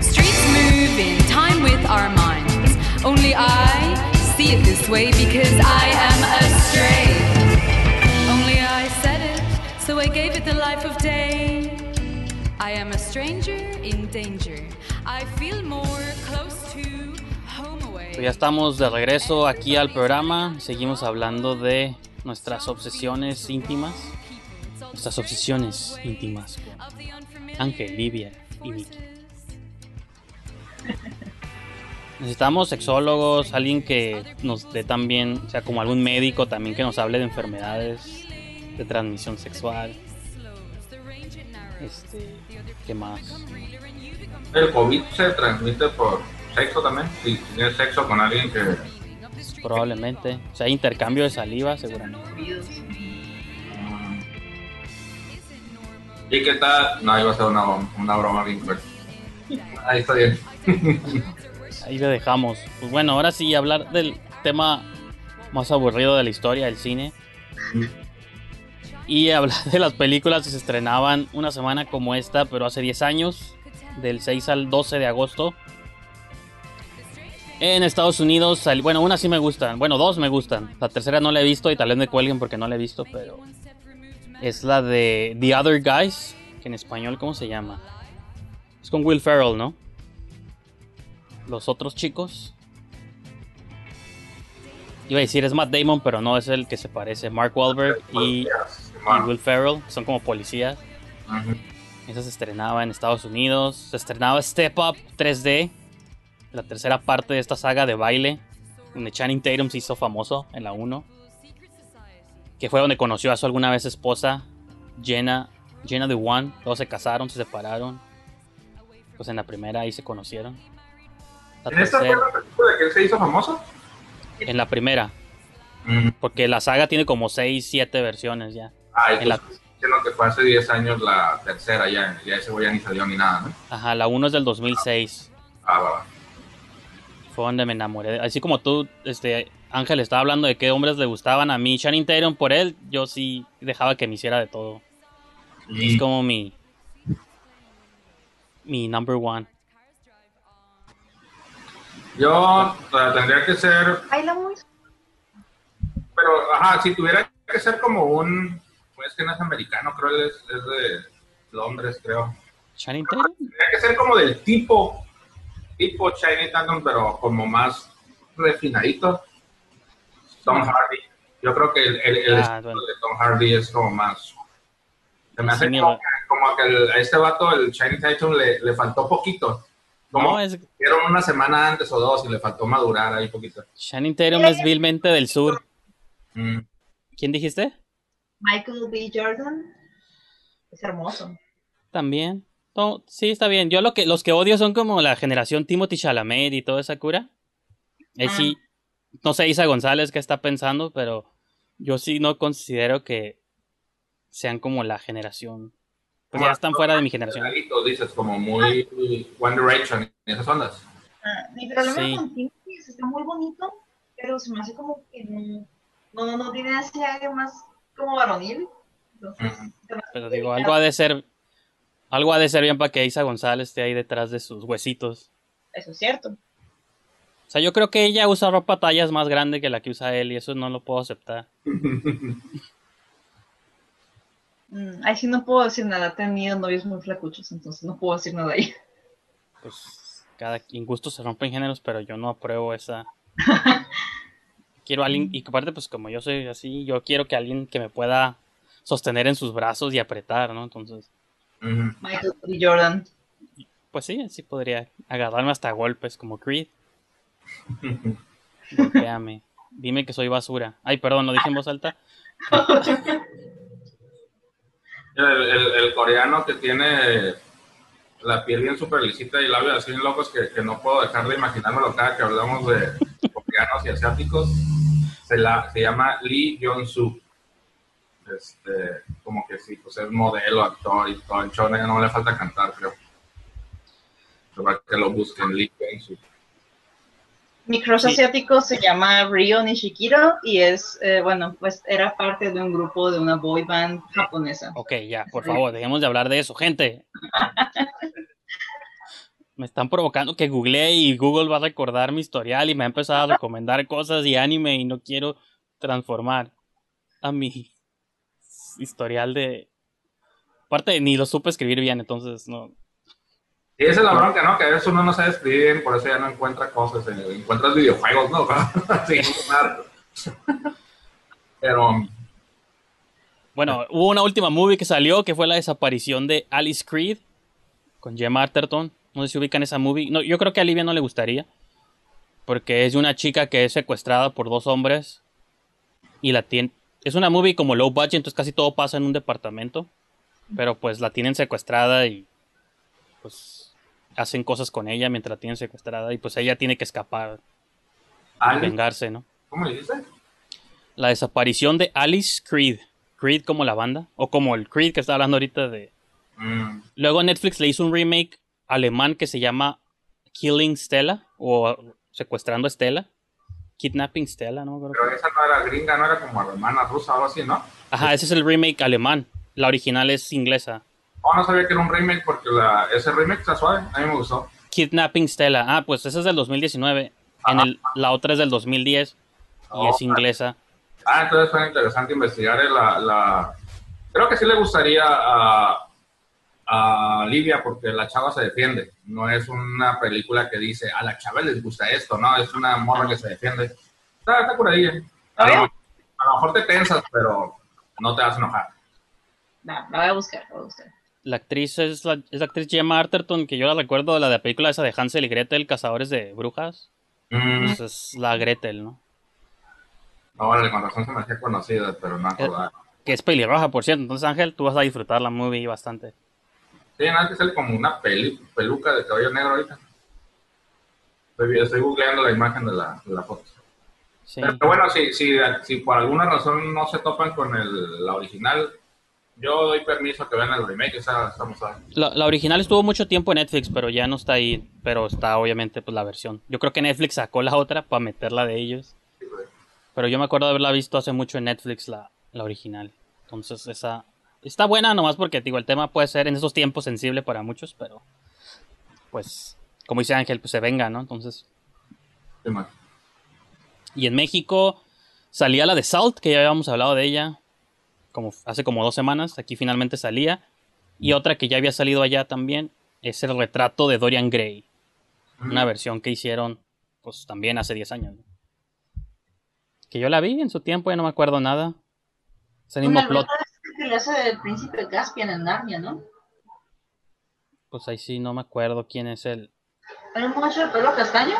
Streets move in time with our minds. Only I see it this way because I am astray. Only I said it, so I gave it the life of day. I am a stranger in danger. I feel more close to. Pues ya estamos de regreso aquí al programa. Seguimos hablando de nuestras obsesiones íntimas. Nuestras obsesiones íntimas con Ángel, Livia y Miki. Necesitamos sexólogos, alguien que nos dé también, o sea, como algún médico también que nos hable de enfermedades de transmisión sexual. Este, ¿qué más? El COVID se transmite por sexo también. Si tienes sexo con alguien que. Probablemente. O sea, intercambio de saliva, seguramente. ¿Y qué tal? No, iba a ser una, una broma bien fuerte. Ahí está bien. (laughs) Ahí le dejamos. Pues bueno, ahora sí, hablar del tema más aburrido de la historia del cine. Y hablar de las películas que se estrenaban una semana como esta, pero hace 10 años, del 6 al 12 de agosto. En Estados Unidos, bueno, una sí me gustan, bueno, dos me gustan. La tercera no la he visto y tal vez me cuelguen porque no la he visto, pero es la de The Other Guys, que en español, ¿cómo se llama? Es con Will Ferrell, ¿no? Los otros chicos. Iba a decir es Matt Damon, pero no es el que se parece. Mark Wahlberg y, y Will Ferrell, son como policías. Esa se estrenaba en Estados Unidos. Se estrenaba Step Up 3D, la tercera parte de esta saga de baile, donde Channing Tatum se hizo famoso en la 1. Que fue donde conoció a su alguna vez esposa, Jenna, Jenna One. Todos se casaron, se separaron. Pues en la primera ahí se conocieron. La ¿En esta fue la película de que él se hizo famoso? en la primera. Mm. Porque la saga tiene como 6, 7 versiones ya. Ah, En la- entonces, diciendo que fue hace 10 años la tercera, ya, ya ese güey ya ni salió ni nada, ¿no? Ajá, la 1 es del 2006. Ah, va, va. Fue donde me enamoré. Así como tú, este, Ángel estaba hablando de qué hombres le gustaban a mí. Channing Tatum por él, yo sí dejaba que me hiciera de todo. Es como mi. Mi number one. Yo tendría que ser, Baila muy. pero, ajá, si tuviera que ser como un, pues que no es americano, creo él es, es de Londres, creo. Channing Tatum. Tendría que ser como del tipo, tipo Channing Tatum, pero como más refinadito. Tom Hardy. Yo creo que el, el, el Ah, estilo bueno. de Tom Hardy es como más. Se me hace Sí, como, que, como que el- a este vato, el Channing Tatum, le, le faltó poquito. Como No, es. Hicieron una semana antes o dos y le faltó madurar ahí poquito. Channing Tatum es vilmente del sur. Mm. ¿Quién dijiste? Michael B. Jordan. Es hermoso. También. No, sí, está bien. Yo lo que, los que odio son como la generación Timothy Chalamet y toda esa cura. Ahí sí, no sé Isa González qué está pensando, pero yo sí no considero que sean como la generación. Pues ya están fuera de mi generación. Dices, como muy One Direction esas ondas. Ah, mi problema Sí. con Timothy es que está muy bonito, pero se me hace como que no, no, no tiene ese aire más como varonil. Entonces, Pero digo, algo ha de ser, algo ha de ser bien para que Isa González esté ahí detrás de sus huesitos. Eso es cierto. O sea, yo creo que ella usa ropa tallas más grande que la que usa él y eso no lo puedo aceptar. (laughs) Mm, ahí sí no puedo decir nada. He tenido novios muy flacuchos, entonces no puedo decir nada ahí. Pues cada quien gusto se rompen géneros, pero yo no apruebo esa. (laughs) quiero a alguien, y aparte, pues como yo soy así, yo quiero que alguien que me pueda sostener en sus brazos y apretar, ¿no? Entonces, Michael B. Jordan. pues sí, sí podría agarrarme hasta golpes como Creed. Golpéame. Dime que soy basura. Ay, perdón, lo dije en voz alta. El, el- el coreano que tiene la piel bien super lisita y labios así locos que, que no puedo dejar de imaginármelo cada que hablamos de coreanos y asiáticos, se, la, se llama Lee Jong-soo. Este, como que sí, pues es modelo, actor y todo el show, no le falta cantar, creo. Para que lo busquen, Lee Jong-soo. Mi crush Sí. asiático se llama Ryo Nishikiro y es, eh, bueno, pues era parte de un grupo de una boy band japonesa. Ok, ya, por favor, dejemos de hablar de eso, gente. (laughs) Me están provocando que googleé y Google va a recordar mi historial y me ha empezado a recomendar cosas y anime y no quiero transformar a mi historial de... Aparte, ni lo supe escribir bien, entonces no... Y esa es la bronca, ¿no? Que a veces uno no sabe escribir bien, por eso ya no encuentra cosas, eh, encuentras videojuegos, ¿no? (laughs) Sí. Pero, Bueno, hubo una última movie que salió que fue la desaparición de Alice Creed con Gemma Arterton. No sé si ubican esa movie. No, yo creo que a Livia no le gustaría. Porque es de una chica que es secuestrada por dos hombres. Y la tiene. Es una movie como low budget, entonces casi todo pasa en un departamento. Pero pues la tienen secuestrada y. Pues. Hacen cosas con ella mientras la tienen secuestrada. Y pues ella tiene que escapar. Y vengarse, ¿no? ¿cómo le dices? La desaparición de Alice Creed. Creed como la banda. O como el Creed que está hablando ahorita de. Mm, Luego Netflix le hizo un remake alemán que se llama Killing Stella o Secuestrando a Stella. Kidnapping Stella, ¿no? pero esa no era gringa, no era como alemana, rusa o algo así, ¿no? Ajá, ese es el remake alemán. La original es inglesa. Oh, no sabía que era un remake porque la, ese remake está suave, a mí me gustó. Kidnapping Stella. Ah, pues esa es del 2019. En el, la otra es del 2010 y Oh, es inglesa. Ah, entonces fue interesante investigar eh, la, la... Creo que sí le gustaría a, a Livia porque la chava se defiende. No es una película que dice, a la chava les gusta esto, ¿no? Es una morra que se defiende. Está, está por ahí. eh. A, lo, a lo mejor te tensas, pero no te vas a enojar. No, la voy a buscar, la voy a buscar. La actriz es la, es la actriz Gemma Arterton, que yo la recuerdo de la de la película esa de Hansel y Gretel, Cazadores de Brujas. Mm, Pues es la Gretel, ¿no? vale, con razón se me hacía conocida, pero no acordaba. Que es pelirroja, por cierto. Entonces, Ángel, tú vas a disfrutar la movie bastante. Sí, nada que sale como una peli, peluca de cabello negro ahorita. Estoy, estoy googleando la imagen de la, de la foto. Sí. Pero bueno, si, si, si por alguna razón no se topan con el, la original, yo doy permiso que vean el remake, esa estamos a... La, la original estuvo mucho tiempo en Netflix, pero ya no está ahí. Pero está obviamente pues la versión. Yo creo que Netflix sacó la otra para meterla de ellos. Pero yo me acuerdo de haberla visto hace mucho en Netflix, la, la original. Entonces esa está buena nomás porque digo, el tema puede ser en esos tiempos sensible para muchos, pero pues como dice Ángel, pues se venga, ¿no? Entonces. Y en México salía la de Salt, que ya habíamos hablado de ella como hace como dos semanas. Aquí finalmente salía. Y otra que ya había salido allá también es el retrato de Dorian Gray. Una versión que hicieron pues también hace 10 años. ¿no? Que yo la vi en su tiempo, ya no me acuerdo nada. Es el mismo plot. Que le hace del príncipe Caspian en Narnia, ¿no? Pues ahí sí no me acuerdo quién es el. ¿Hay un muchacho de pelo castaño?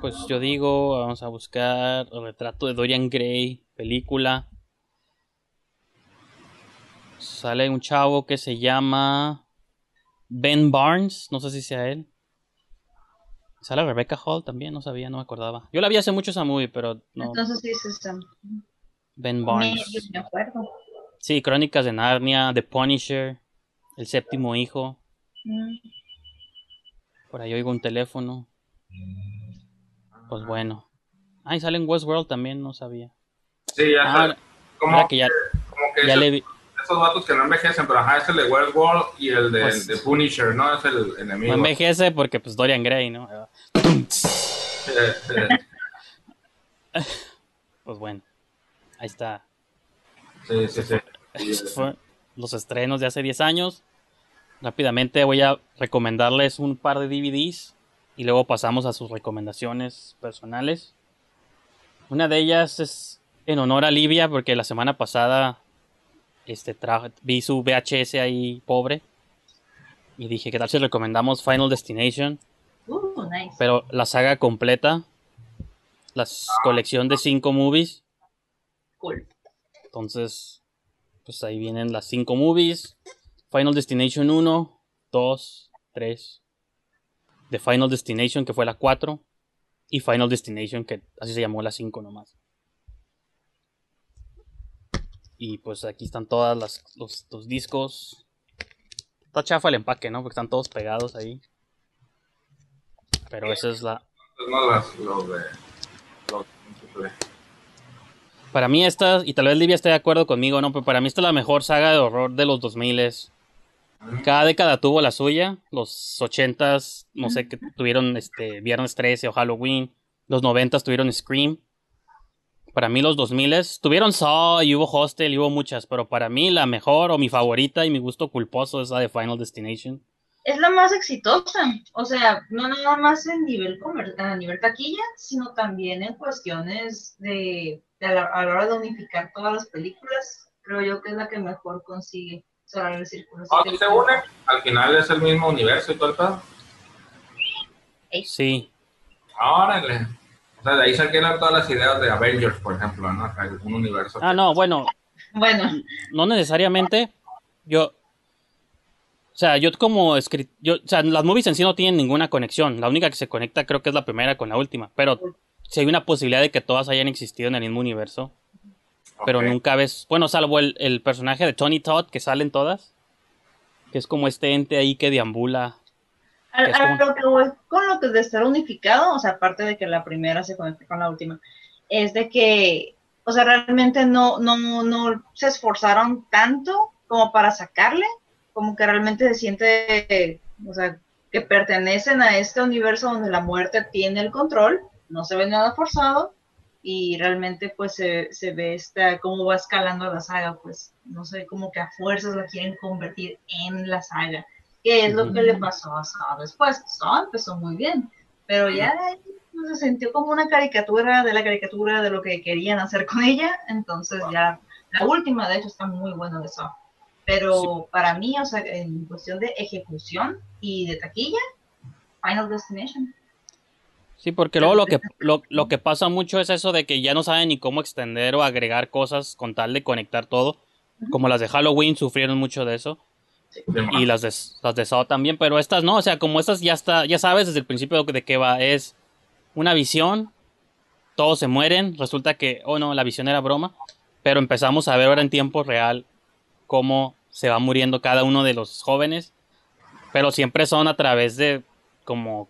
Pues yo digo, vamos a buscar el retrato de Dorian Gray, película. Sale un chavo que se llama Ben Barnes, no sé si sea él. Sale Rebecca Hall también, no sabía, no me acordaba. Yo la vi hace mucho esa movie, pero no. Entonces sí es esta. Ben Barnes. me acuerdo. Sí, Crónicas de Narnia, The Punisher, El séptimo hijo. Mm. Por ahí oigo un teléfono. Pues bueno. Ah, y sale en Westworld también, no sabía. Sí, ya Ah. Como, que ya, como que ya esos, le vi. esos vatos que no envejecen, pero ajá, es el de Westworld y el de, Pues- de Punisher, ¿no? Es el enemigo. No envejece porque pues Dorian Gray, ¿no? (laughs) Pues bueno. Ahí está. sí, sí, sí. (laughs) Estos fueron los estrenos de hace 10 años. Rápidamente voy a recomendarles un par de DVDs y luego pasamos a sus recomendaciones personales. Una de ellas es en honor a Livia porque la semana pasada este, vi su VHS ahí pobre y dije, ¿qué tal si recomendamos Final Destination? Uh, nice. Pero la saga completa, la colección de 5 movies. Cool. Entonces, pues ahí vienen las 5 movies. Final Destination 1, 2, 3. The Final Destination, que fue la 4. Y Final Destination, que así se llamó la 5 nomás. Y pues aquí están todas las, los, los discos. Está chafa el empaque, ¿no? Porque están todos pegados ahí. Pero esa es la, Pues no las, los de... Los, de- Para mí esta, y tal vez Livia esté de acuerdo conmigo, ¿no? Pero para mí esta es la mejor saga de horror de los 2000 Cada década tuvo la suya. Los 80s, no sé, que tuvieron este Viernes 13 o Halloween. Los 90s tuvieron Scream. Para mí los 2000 tuvieron Saw y hubo Hostel y hubo muchas, pero para mí la mejor o mi favorita y mi gusto culposo es la de Final Destination. Es la más exitosa, o sea, no nada más en nivel a nivel taquilla, sino también en cuestiones de a, la, a la hora de unificar todas las películas, creo yo que es la que mejor consigue cerrar el círculo. Ah, ¿sí se une? Al final es el mismo universo y todo el pedo. Sí. Órale. O sea, de ahí salieron todas las ideas de Avengers, por ejemplo, ¿no? Un universo. Ah, no, bueno, Bueno, no necesariamente. Yo. O sea, yo como escrit- yo, o sea, las movies en sí no tienen ninguna conexión. La única que se conecta creo que es la primera con la última. Pero si hay una posibilidad de que todas hayan existido en el mismo universo. Pero nunca ves. Bueno, salvo el, el personaje de Tony Todd que salen todas. Que es como este ente ahí que deambula. a, que es a como- lo que voy con lo que de estar unificado, o sea, aparte de que la primera se conecta con la última, es de que, o sea, realmente no, no, no se esforzaron tanto como para sacarle, como que realmente se siente, o sea, que pertenecen a este universo donde la muerte tiene el control, no se ve nada forzado, y realmente pues se, se ve esta, cómo va escalando la saga, pues, no sé, como que a fuerzas la quieren convertir en la saga. ¿Qué es lo que le pasó a Saw después? Saw empezó muy bien, pero ya pues, se sintió como una caricatura de la caricatura de lo que querían hacer con ella, entonces ya la última de hecho está muy buena de Saw. Pero para mí, o sea, en cuestión de ejecución y de taquilla, Final Destination. Sí, porque luego lo que, lo, lo que pasa mucho es eso de que ya no saben ni cómo extender o agregar cosas con tal de conectar todo. Como las de Halloween sufrieron mucho de eso. Y las de, las de también, pero estas no, o sea, como estas ya está, ya sabes desde el principio de qué va, es una visión, todos se mueren, resulta que, oh no, la visión era broma, pero empezamos a ver ahora en tiempo real cómo se va muriendo cada uno de los jóvenes, pero siempre son a través de como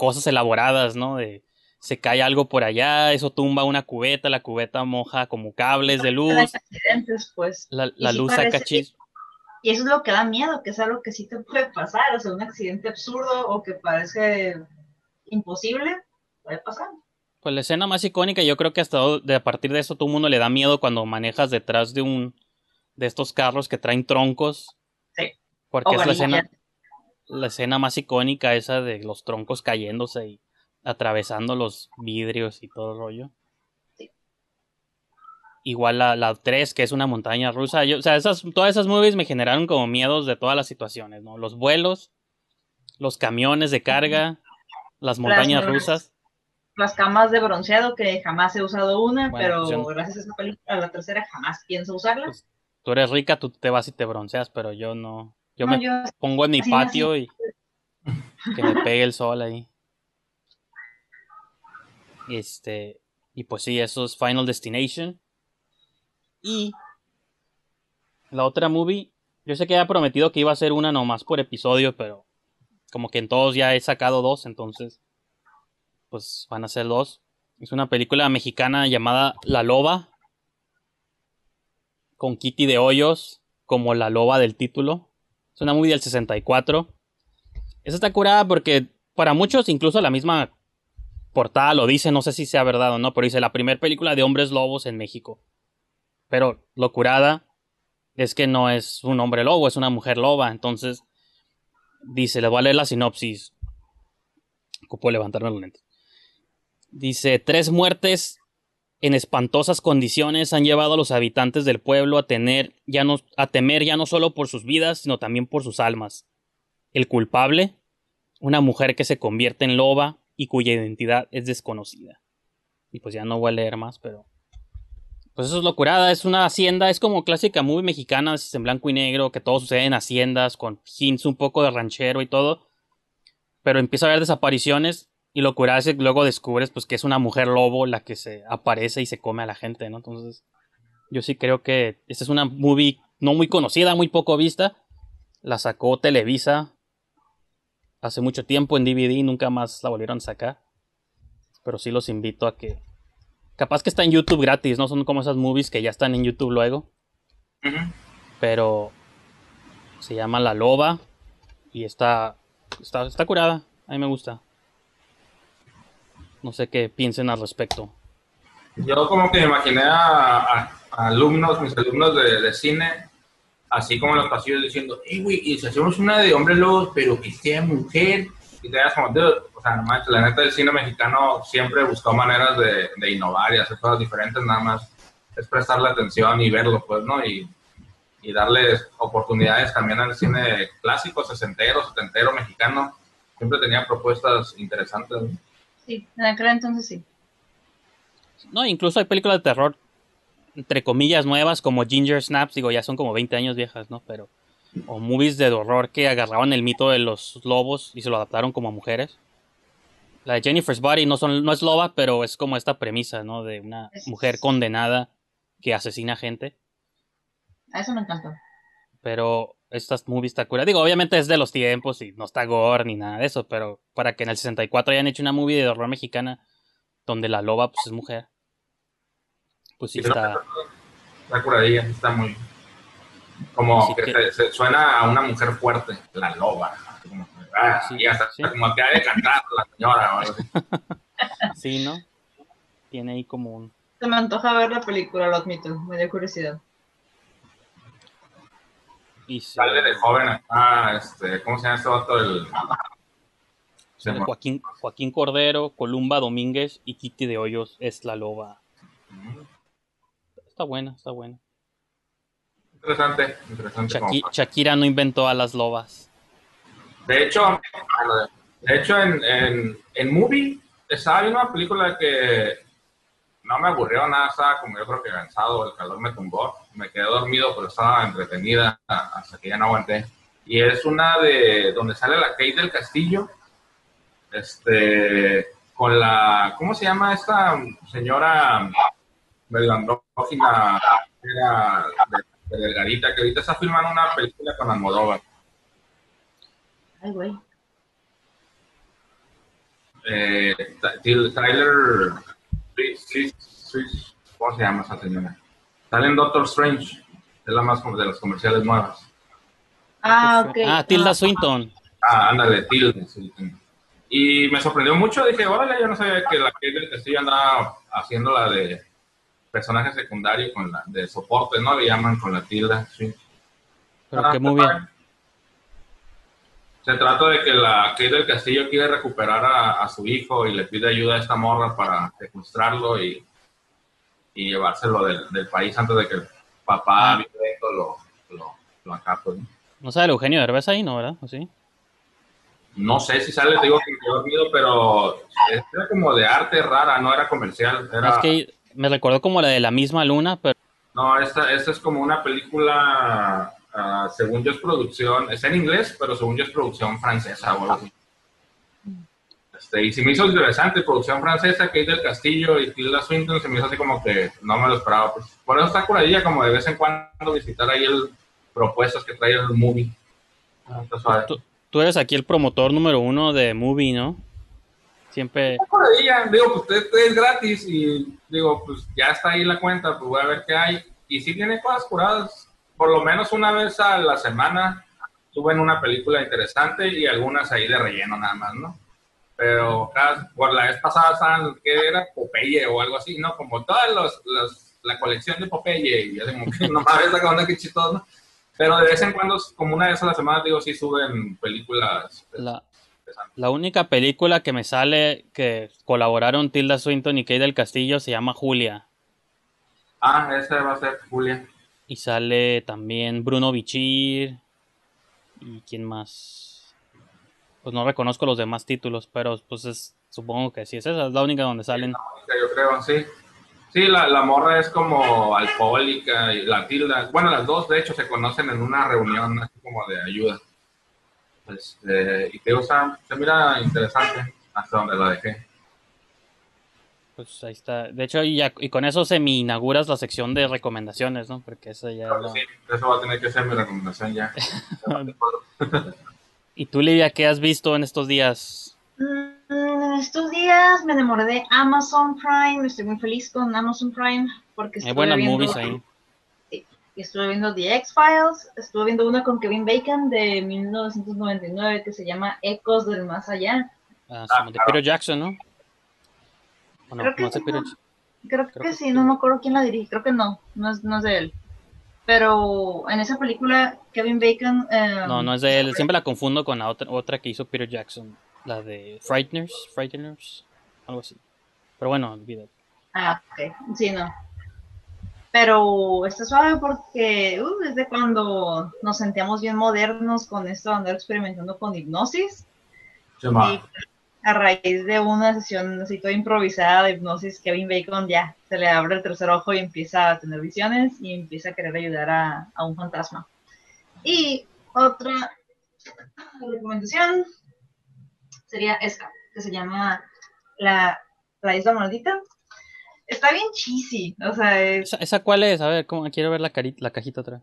cosas elaboradas, ¿no? De se cae algo por allá, eso tumba una cubeta, la cubeta moja como cables de luz, accidentes, pues. la, Y la sí luz saca parece- chis. Y eso es lo que da miedo, que es algo que sí te puede pasar, o sea, un accidente absurdo o que parece imposible, puede pasar. Pues la escena más icónica, yo creo que hasta de a partir de eso todo el mundo le da miedo cuando manejas detrás de un de estos carros que traen troncos. Sí. Porque O es la escena. La escena más icónica esa de los troncos cayéndose y atravesando los vidrios y todo el rollo. Sí. Igual la, la 3, que es una montaña rusa. Yo, o sea, esas, todas esas movies me generaron como miedos de todas las situaciones, ¿no? Los vuelos, los camiones de carga, las montañas Las- rusas. Las camas de bronceado, que jamás he usado una, Bueno, pero pues yo- gracias a esta película, a la tercera jamás pienso usarla. Pues, Tú eres rica, tú te vas y te bronceas, pero yo no. Yo No, me yo- pongo en mi así patio y que me pegue el sol ahí. Este, y pues sí, eso es Final Destination. Y la otra movie, yo sé que había prometido que iba a ser una nomás por episodio, pero como que en todos ya he sacado dos, entonces pues van a ser dos. Es una película mexicana llamada La Loba, con Kitty de Hoyos como la loba del título. Es una movie del 64. Esa está curada porque para muchos, incluso la misma portada lo dice, no sé si sea verdad o no, pero dice la primera película de hombres lobos en México. Pero lo curada es que no es un hombre lobo, es una mujer loba. Entonces, dice, les voy a leer la sinopsis. Ocupo levantarme los lentes. Dice, tres muertes en espantosas condiciones han llevado a los habitantes del pueblo a tener ya no a temer ya no solo por sus vidas, sino también por sus almas. El culpable, una mujer que se convierte en loba y cuya identidad es desconocida. Y pues ya no voy a leer más, pero pues eso es locurada, es una hacienda, es como clásica muy mexicana, es en blanco y negro, que todo sucede en haciendas con hints un poco de ranchero y todo. Pero empieza a haber desapariciones y lo curada es que luego descubres pues que es una mujer lobo la que se aparece y se come a la gente, ¿no? Entonces, yo sí creo que esta es una movie no muy conocida, muy poco vista. La sacó Televisa hace mucho tiempo en DVD y nunca más la volvieron a sacar. Pero sí los invito a que... Capaz que está en YouTube gratis, no son como esas movies que ya están en YouTube luego. Pero se llama La Loba y está, está, está curada. A mí me gusta. No sé qué piensen al respecto. Yo como que me imaginé a, alumnos, mis alumnos de, cine, así como en los pasillos diciendo, hey, güey, y si hacemos una de hombre lobos, pero que sea mujer, y te das como, o sea, no manches, la neta del cine mexicano siempre buscó maneras de, de innovar y hacer cosas diferentes, nada más es prestarle atención y verlo, pues, ¿no? Y, y darles oportunidades también al cine clásico, sesentero, setentero, mexicano. Siempre tenía propuestas interesantes. ¿no? Sí, en aquel entonces sí. No, incluso hay películas de terror, entre comillas, nuevas, como Ginger Snaps, digo, ya son como 20 años viejas, ¿no? Pero, o movies de horror que agarraban el mito de los lobos y se lo adaptaron como a mujeres. La de Jennifer's Body no, son, no es loba, pero es como esta premisa, ¿no? De una mujer condenada que asesina gente. A eso me encantó. Pero estas movies está cura. Digo, obviamente es de los tiempos y no está gore ni nada de eso, pero para que en el 64 hayan hecho una movie de horror mexicana donde la loba pues es mujer. Pues sí está. Está curadilla, está muy... Como Sí, que que- se, se suena a una mujer fuerte, la loba. como, ah, Sí, y hasta sí. como que ha de cantar la señora o algo así. (laughs) Sí, ¿no? Tiene ahí como un. Se me antoja ver la película, lo admito. Me dio curiosidad. Y se- Sale de joven acá, este, ¿cómo se llama este vato? El... Se Joaquín, Joaquín Cordero, Columba Domínguez y Kitty de Hoyos es la loba. Está buena, está buena. Interesante, interesante. Shaki- Shakira no inventó a las lobas. De hecho, de hecho en, en, en Movie estaba viendo una película que no me aburrió nada, estaba como yo creo que cansado, el calor me tumbó, me quedé dormido, pero estaba entretenida hasta que ya no aguanté. Y es una de donde sale la Kate del Castillo, este, con la, ¿cómo se llama esta señora medio andrógina, era de, de Delgadita, que ahorita está filmando una película con Almodóvar? Ay, güey. eh, Ty- Tyler, ¿cómo se llama esa señora? Sale en Doctor Strange, es la más como de las comerciales nuevas. Ah, ok. Ah, Tilda Ah, Swinton. Ah, ándale, sí, sí. Y me sorprendió mucho, dije, órale, yo no sabía que la Kate del Castillo andaba haciendo la de personaje secundario con la de soporte, ¿no? Le llaman con la Tilda, sí. Pero Ah, qué muy bien. Se trata de que la Kate del Castillo quiere recuperar a, a su hijo y le pide ayuda a esta morra para secuestrarlo y, y llevárselo del, del país antes de que el papá Ah. lo, lo, lo acabe, ¿no? No sale Eugenio Derbez ahí, ¿no? ¿Verdad? ¿O sí? No sé si sale, te digo que quedé dormido, pero era como de arte rara, no era comercial. Era, Es que me recordó como la de la misma luna, pero No, esta, esta es como una película, ah, según yo es producción, está en inglés, pero según yo es producción francesa o algo así. Este, y se me hizo interesante, producción francesa, Kate del Castillo y Tilda Swinton, se me hizo así como que no me lo esperaba. Pues, por eso está curadilla, como de vez en cuando visitar ahí el propuestas que trae el movie. Ah, está tú, tú eres aquí el promotor número uno de Movie, ¿no? Siempre... curadilla, digo, pues es gratis y digo, pues ya está ahí la cuenta, pues voy a ver qué hay. Y si tiene cosas curadas, por lo menos una vez a la semana suben una película interesante y algunas ahí de relleno nada más, ¿no? Pero cada, por la vez pasada estaban, ¿qué era? Popeye o algo así, ¿no? Como todas los, los- la colección de Popeye y así como que nomás ves la onda que chistoso, ¿no? Pero de vez en cuando, como una vez a la semana, digo, sí suben películas La, la única película que me sale que colaboraron Tilda Swinton y Kate del Castillo se llama Julia. Ah, esa va a ser Julia. Y sale también Bruno Bichir. ¿Y quién más? Pues no reconozco los demás títulos, pero pues es, supongo que sí es esa, es la única donde salen. yo creo, sí. Sí, la, la morra es como alcohólica y la tilda. Bueno, las dos, de hecho, se conocen en una reunión así como de ayuda. Este, y te sea, se mira interesante hasta donde la dejé. Pues ahí está. De hecho, y, ya- y con eso se me inauguras la sección de recomendaciones, ¿no? Porque esa ya la- sí, eso va a tener que ser mi recomendación ya. (laughs) ¿Y tú, Livia, qué has visto en estos días? Mm, estos días me enamoré de Amazon Prime. Estoy muy feliz con Amazon Prime porque Hay estuve buenas viendo, movies ahí. Sí, estuve viendo The X-Files, estuve viendo una con Kevin Bacon de 1999 que se llama Ecos del Más Allá. Ah, Ah, sí, de claro. Peter Jackson, ¿no? Creo que No. Creo sí, no me acuerdo quién la dirige, creo que no, no es, no es de él. Pero en esa película, Kevin Bacon... eh, No, no es de él. Siempre la confundo con la otra, otra que hizo Peter Jackson. La de Frighteners. Frighteners. Algo así. Pero bueno, olvídate. Ah, ok, sí, no. Pero está suave porque uh, desde cuando nos sentíamos bien modernos con esto de andar experimentando con hipnosis. Sí. Y a raíz de una sesión así toda improvisada de hipnosis, Kevin Bacon ya se le abre el tercer ojo y empieza a tener visiones y empieza a querer ayudar a, a un fantasma. Y otra recomendación sería esta, que se llama La, la Isla Maldita. Está bien cheesy, o sea, es- ¿Esa, esa cuál es? A ver, ¿cómo? quiero ver la, cari- la cajita otra.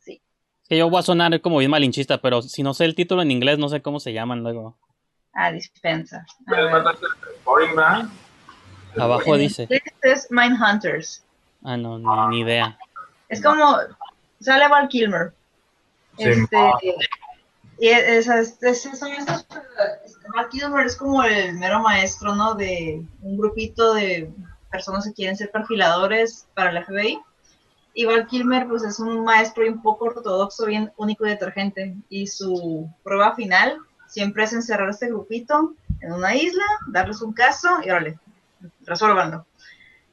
Sí. Que yo voy a sonar como bien malinchista, pero si no sé el título en inglés, no sé cómo se llaman luego. Ah, dispensa. A boring, ¿verdad? Abajo dice. inglés es Mindhunters. Ah, no, ni, ni idea. Es como, sale Val Kilmer. Sí. Este, y es, es, es- son estos, Val Kilmer es como el mero maestro, ¿no? De un grupito de personas que quieren ser perfiladores para el FBI. Y Val Kilmer, pues es un maestro y un poco ortodoxo, bien único y detergente. Y su prueba final siempre es encerrar a este grupito en una isla, darles un caso y órale, resuélvanlo.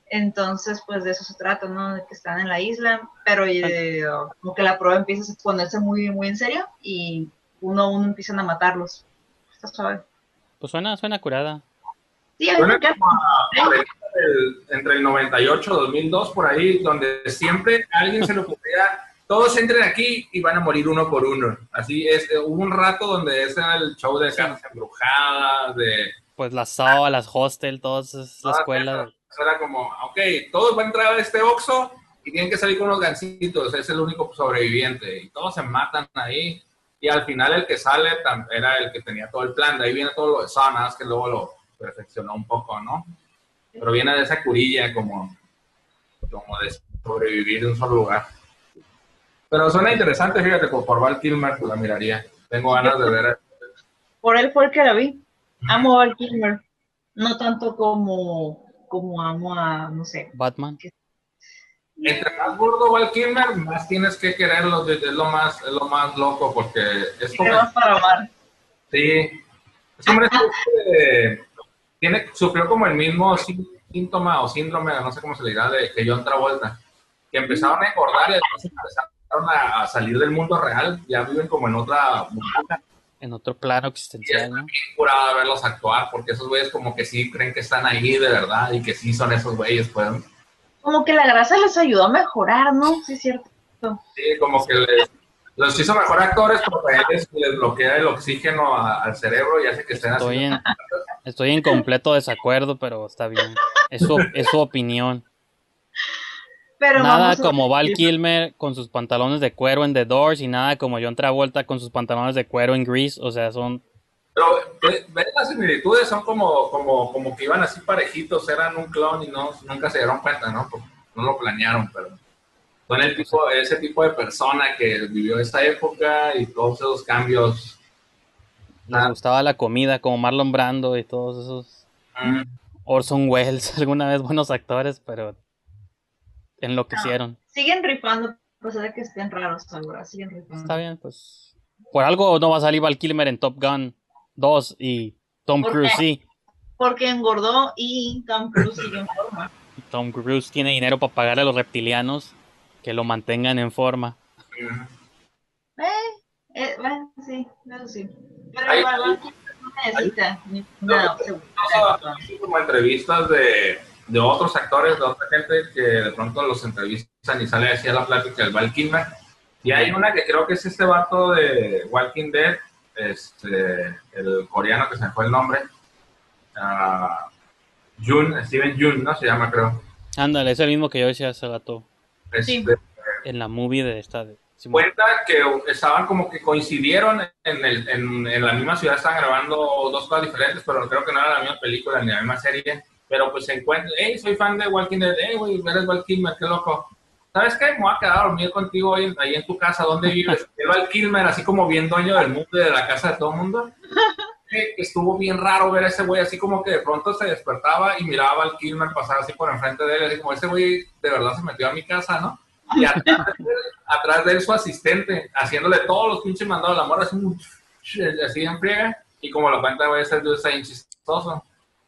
Entonces, pues de eso se trata, ¿no? De que están en la isla, pero eh, como que la prueba empieza a ponerse muy, muy en serio y uno a uno empiezan a matarlos. Está suave. Pues suena, suena curada. Sí, Suena como a- el- entre el 98 y 2002, por ahí, donde siempre a alguien se le ocurría, todos entren aquí y van a morir uno por uno. Así es, eh, hubo un rato donde ese era el show de casas embrujadas, de... Pues las SAO, las hostel, todas es la Ah, escuela. eso Era como, ok, todos van a entrar a este Oxxo y tienen que salir con unos gancitos, es el único sobreviviente. Y todos se matan ahí. Y al final el que sale era el que tenía todo el plan. De ahí viene todo lo de Sanas, que luego lo perfeccionó un poco, ¿no? Pero viene de esa curilla como, como de sobrevivir en un solo lugar. Pero suena interesante, fíjate, por, por Val Kilmer la miraría. Tengo ganas de ver. Por él fue el que la vi. Amo a Val Kilmer. No tanto como, como amo a, no sé. Batman. Entre más gordo Val Kilmer, más tienes que quererlo. Es lo más, es lo más loco porque es como... ¿Qué más para amar? Sí. Es de- tiene, sufrió como el mismo sí- síntoma o síndrome, no sé cómo se le dirá, de que John Travolta. Que empezaron a engordar y después empezaron a, a salir del mundo real. Ya viven como en otra. En otro plano existencial, ¿no? bien curada verlos actuar, porque esos güeyes como que sí creen que están ahí de verdad y que sí son esos güeyes, pues. Como que la grasa les ayudó a mejorar, ¿no? Sí, es cierto. Sí, como que les, los hizo mejor actores porque les, les bloquea el oxígeno a- al cerebro y hace que estén Estoy así. en, estoy en completo desacuerdo, pero está bien. Es su, es su opinión. Pero Nada vamos a- como Val Kilmer con sus pantalones de cuero en The Doors y nada como John Travolta con sus pantalones de cuero en Grease. O sea, son... Pero ve- ves las similitudes, son como, como, como que iban así parejitos, eran un clon y no, nunca se dieron cuenta, ¿no? Porque no lo planearon, pero son el tipo, ese tipo de persona que vivió esa época y todos esos cambios. Les gustaba la comida, como Marlon Brando y todos esos... Mm, Orson Welles, (laughs) alguna vez buenos actores, pero enloquecieron. Siguen rifando, a pesar de que estén raros ahora, siguen rifando. Está bien, pues. Por algo no va a salir Val Kilmer en Top Gun 2 y Tom ¿Por Cruise qué? sí. Porque engordó y Tom Cruise sigue en forma. (laughs) Tom Cruise tiene dinero para pagarle a los reptilianos que lo mantengan en forma. Eh, eh, bueno, sí, eso sí. Pero Hay- igual, Val Kilmer no necesita ni No, nada. no, como entrevistas de, de otros actores, de otra gente que de pronto los entrevistan y sale así a la plática del Val Kilmer. Y hay una que creo que es este vato de Walking Dead, este, el coreano que se me fue el nombre. ah, Jun, Steven Jun, ¿no? Se llama, creo. Ándale, es el mismo que yo decía hace rato Este, Sí. en la movie de esta. De cuenta que estaban como que coincidieron en, el, en, en la misma ciudad, estaban grabando dos cosas diferentes, pero creo que no era la misma película ni la misma serie. Pero pues se encuentran, hey, soy fan de Walking Dead, hey, güey, eres Val Kilmer, qué loco. ¿Sabes qué? Me voy a quedar a dormir contigo hoy ahí en tu casa, ¿dónde vives? (laughs) El Val Kilmer, así como bien dueño del mundo y de la casa de todo el mundo. que (laughs) estuvo bien raro ver a ese güey así como que de pronto se despertaba y miraba al Kilmer pasar así por enfrente de él, así como ese güey de verdad se metió a mi casa, ¿no? Y atrás de él, atrás de él su asistente, haciéndole todos los pinches mandados, la morra así, así en friega, y como lo cuenta, güey, está bien chistoso.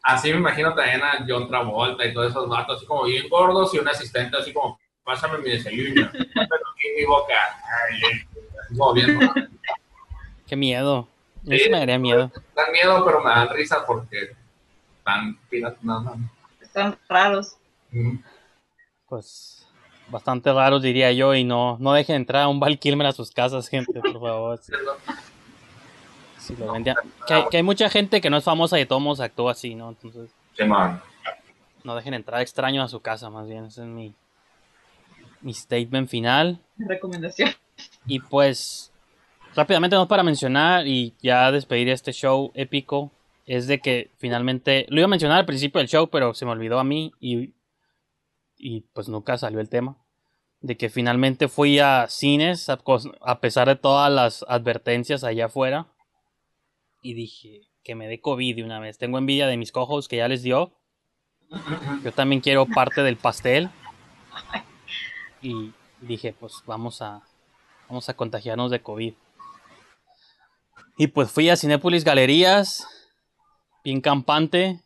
Así me imagino también a John Travolta y todos esos vatos, así como bien gordos, y un asistente así como, pásame mi desayuno, (laughs) pásame aquí en mi boca, Ay, así como bien, (laughs) ¿no? Qué miedo. Sí me daría miedo. dan miedo, pero me dan risa porque están pilas, no, no. Están raros. Mm. Pues bastante raros diría yo y no, no dejen entrar a un Val Kilmer a sus casas, gente, por favor. (laughs) Si, vendían- Que, hay, que hay mucha gente que no es famosa y de todos modos actúa así, ¿no? Entonces no dejen entrar extraños a su casa, más bien. Ese es mi, mi statement final. Recomendación. Y pues, rápidamente, no para mencionar y ya despedir este show épico, es de que finalmente, lo iba a mencionar al principio del show, pero se me olvidó a mí y, y pues nunca salió el tema. De que finalmente fui a cines a pesar de todas las advertencias allá afuera. Y dije que me dé COVID de una vez. Tengo envidia de mis cojos que ya les dio. Yo también quiero parte del pastel. Y dije, pues vamos a, vamos a contagiarnos de COVID. Y pues fui a Cinépolis Galerías, bien campante,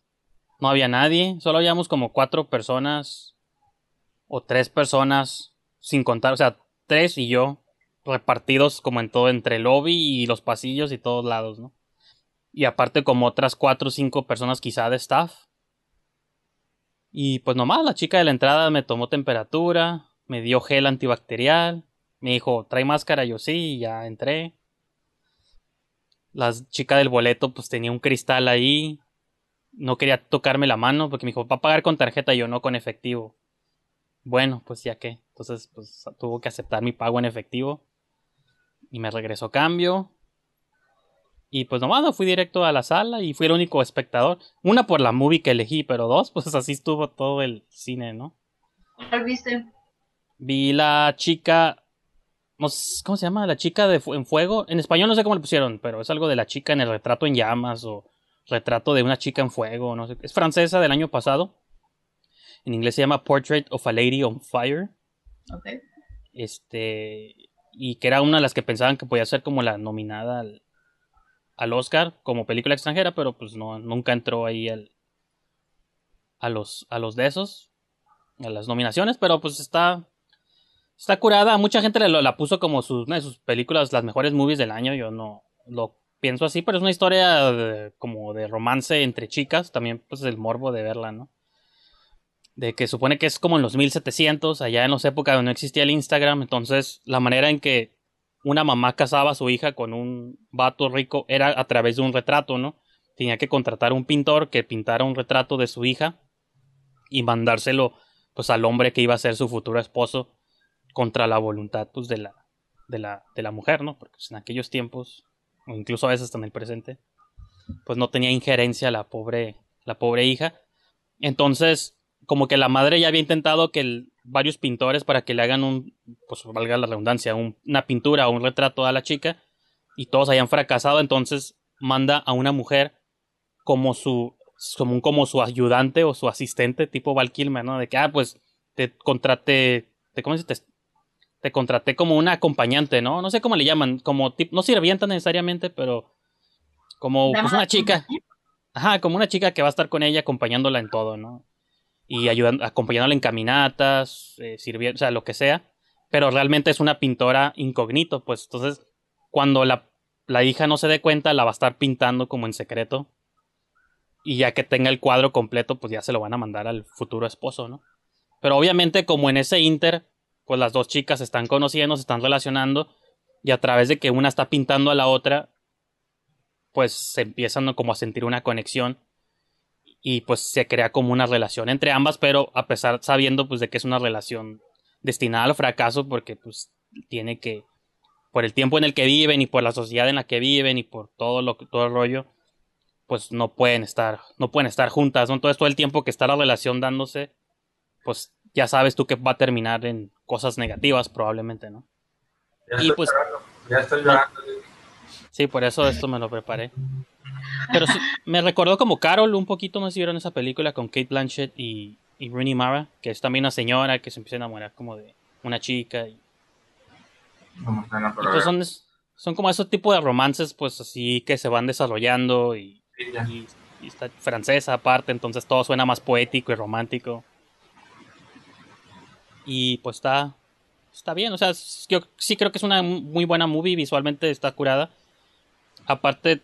no había nadie, solo habíamos como cuatro personas o tres personas, sin contar, o sea, tres y yo, repartidos como en todo, entre el lobby y los pasillos y todos lados, ¿no? Y aparte como otras cuatro o cinco personas quizá de staff. Y pues nomás la chica de la entrada me tomó temperatura, me dio gel antibacterial, me dijo, trae máscara, yo sí, y ya entré. La chica del boleto pues tenía un cristal ahí, no quería tocarme la mano porque me dijo, va a pagar con tarjeta, y yo no con efectivo. Bueno, pues ya que, entonces pues tuvo que aceptar mi pago en efectivo y me regresó cambio. Y pues nomás no fui directo a la sala y fui el único espectador. Una por la movie que elegí, pero dos, (laughs) pues así estuvo todo el cine, ¿no? ¿Cuál viste? Vi la chica. ¿Cómo se llama? La chica de en fuego. En español no sé cómo le pusieron, pero es algo de la chica en el retrato en llamas o retrato de una chica en fuego. No sé. Es francesa del año pasado. En inglés se llama Portrait of a Lady on Fire. Ok. Este. Y que era una de las que pensaban que podía ser como la nominada al, al Oscar como película extranjera, pero pues no, nunca entró ahí al, a los, a los de esos, a las nominaciones, pero pues está, está curada. Mucha gente lo- la puso como una de sus películas, las mejores movies del año. Yo no lo pienso así, pero es una historia de- como de romance entre chicas. También, pues, el morbo de verla, ¿no? De que supone que es como en los 1700, allá en las épocas donde no existía el Instagram. Entonces, la manera en que una mamá casaba a su hija con un vato rico era a través de un retrato, ¿no? Tenía que contratar a un pintor que pintara un retrato de su hija y mandárselo pues al hombre que iba a ser su futuro esposo contra la voluntad pues de la de la de la mujer, ¿no? Porque en aquellos tiempos o incluso a veces hasta en el presente pues no tenía injerencia la pobre la pobre hija. Entonces, como que la madre ya había intentado que el- varios pintores para que le hagan un pues valga la redundancia, un- una pintura o un retrato a la chica y todos hayan fracasado, entonces manda a una mujer como su como, como su ayudante o su asistente tipo Val Kilmer, ¿no? De que, ah, pues te contraté, te, ¿cómo se? Te, te contraté como una acompañante, ¿no? No sé cómo le llaman, como tip, no sirvienta necesariamente, pero como pues, una chica. Ajá, como una chica que va a estar con ella acompañándola en todo, ¿no? Y ayudando, acompañándola en caminatas, eh, sirviendo, o sea, lo que sea. Pero realmente es una pintora incógnito, pues entonces cuando la, la hija no se dé cuenta, la va a estar pintando como en secreto. Y ya que tenga el cuadro completo, pues ya se lo van a mandar al futuro esposo, ¿no? Pero obviamente como en ese inter, pues las dos chicas se están conociendo, se están relacionando. Y a través de que una está pintando a la otra, pues se empiezan como a sentir una conexión. Y pues se crea como una relación entre ambas, pero a pesar sabiendo pues de que es una relación destinada al fracaso, porque pues tiene que, por el tiempo en el que viven y por la sociedad en la que viven y por todo lo que todo el rollo, pues no pueden estar, no pueden estar juntas, ¿no? Entonces todo el tiempo que está la relación dándose, pues ya sabes tú que va a terminar en cosas negativas probablemente, ¿no? Ya Y estoy pues- llorando, ya estoy llorando. Sí, por eso esto me lo preparé. Pero sí, me recordó como Carol un poquito, no sé si vieron esa película con Kate Blanchett y, y Rooney Mara, que es también una señora que se empieza a enamorar como de una chica. Y, No son, son como esos tipos de romances, pues así que se van desarrollando y, y, y está francesa aparte, entonces todo suena más poético y romántico. Y pues está, está bien, o sea, yo sí creo que es una muy buena movie, visualmente está curada. Aparte,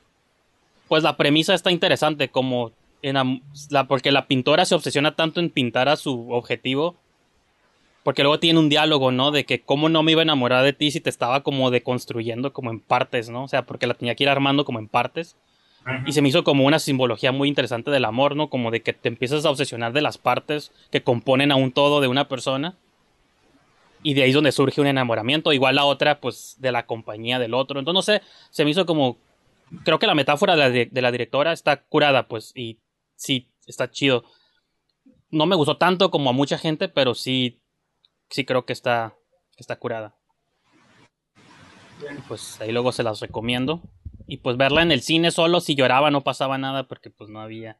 pues la premisa está interesante, como en la, porque la pintora se obsesiona tanto en pintar a su objetivo, porque luego tiene un diálogo, ¿no? De que cómo no me iba a enamorar de ti si te estaba como deconstruyendo como en partes, ¿no? O sea, porque la tenía que ir armando como en partes. Y se me hizo como una simbología muy interesante del amor, ¿no? Como de que te empiezas a obsesionar de las partes que componen a un todo de una persona. Y de ahí es donde surge un enamoramiento. Igual la otra, pues, de la compañía del otro. Entonces, no sé, se me hizo como... Creo que la metáfora de la, di- de la directora está curada, pues, y sí, está chido. No me gustó tanto como a mucha gente, pero sí, sí creo que está, que está curada. Pues ahí luego se las recomiendo. Y pues verla en el cine solo, si lloraba no pasaba nada porque pues no había...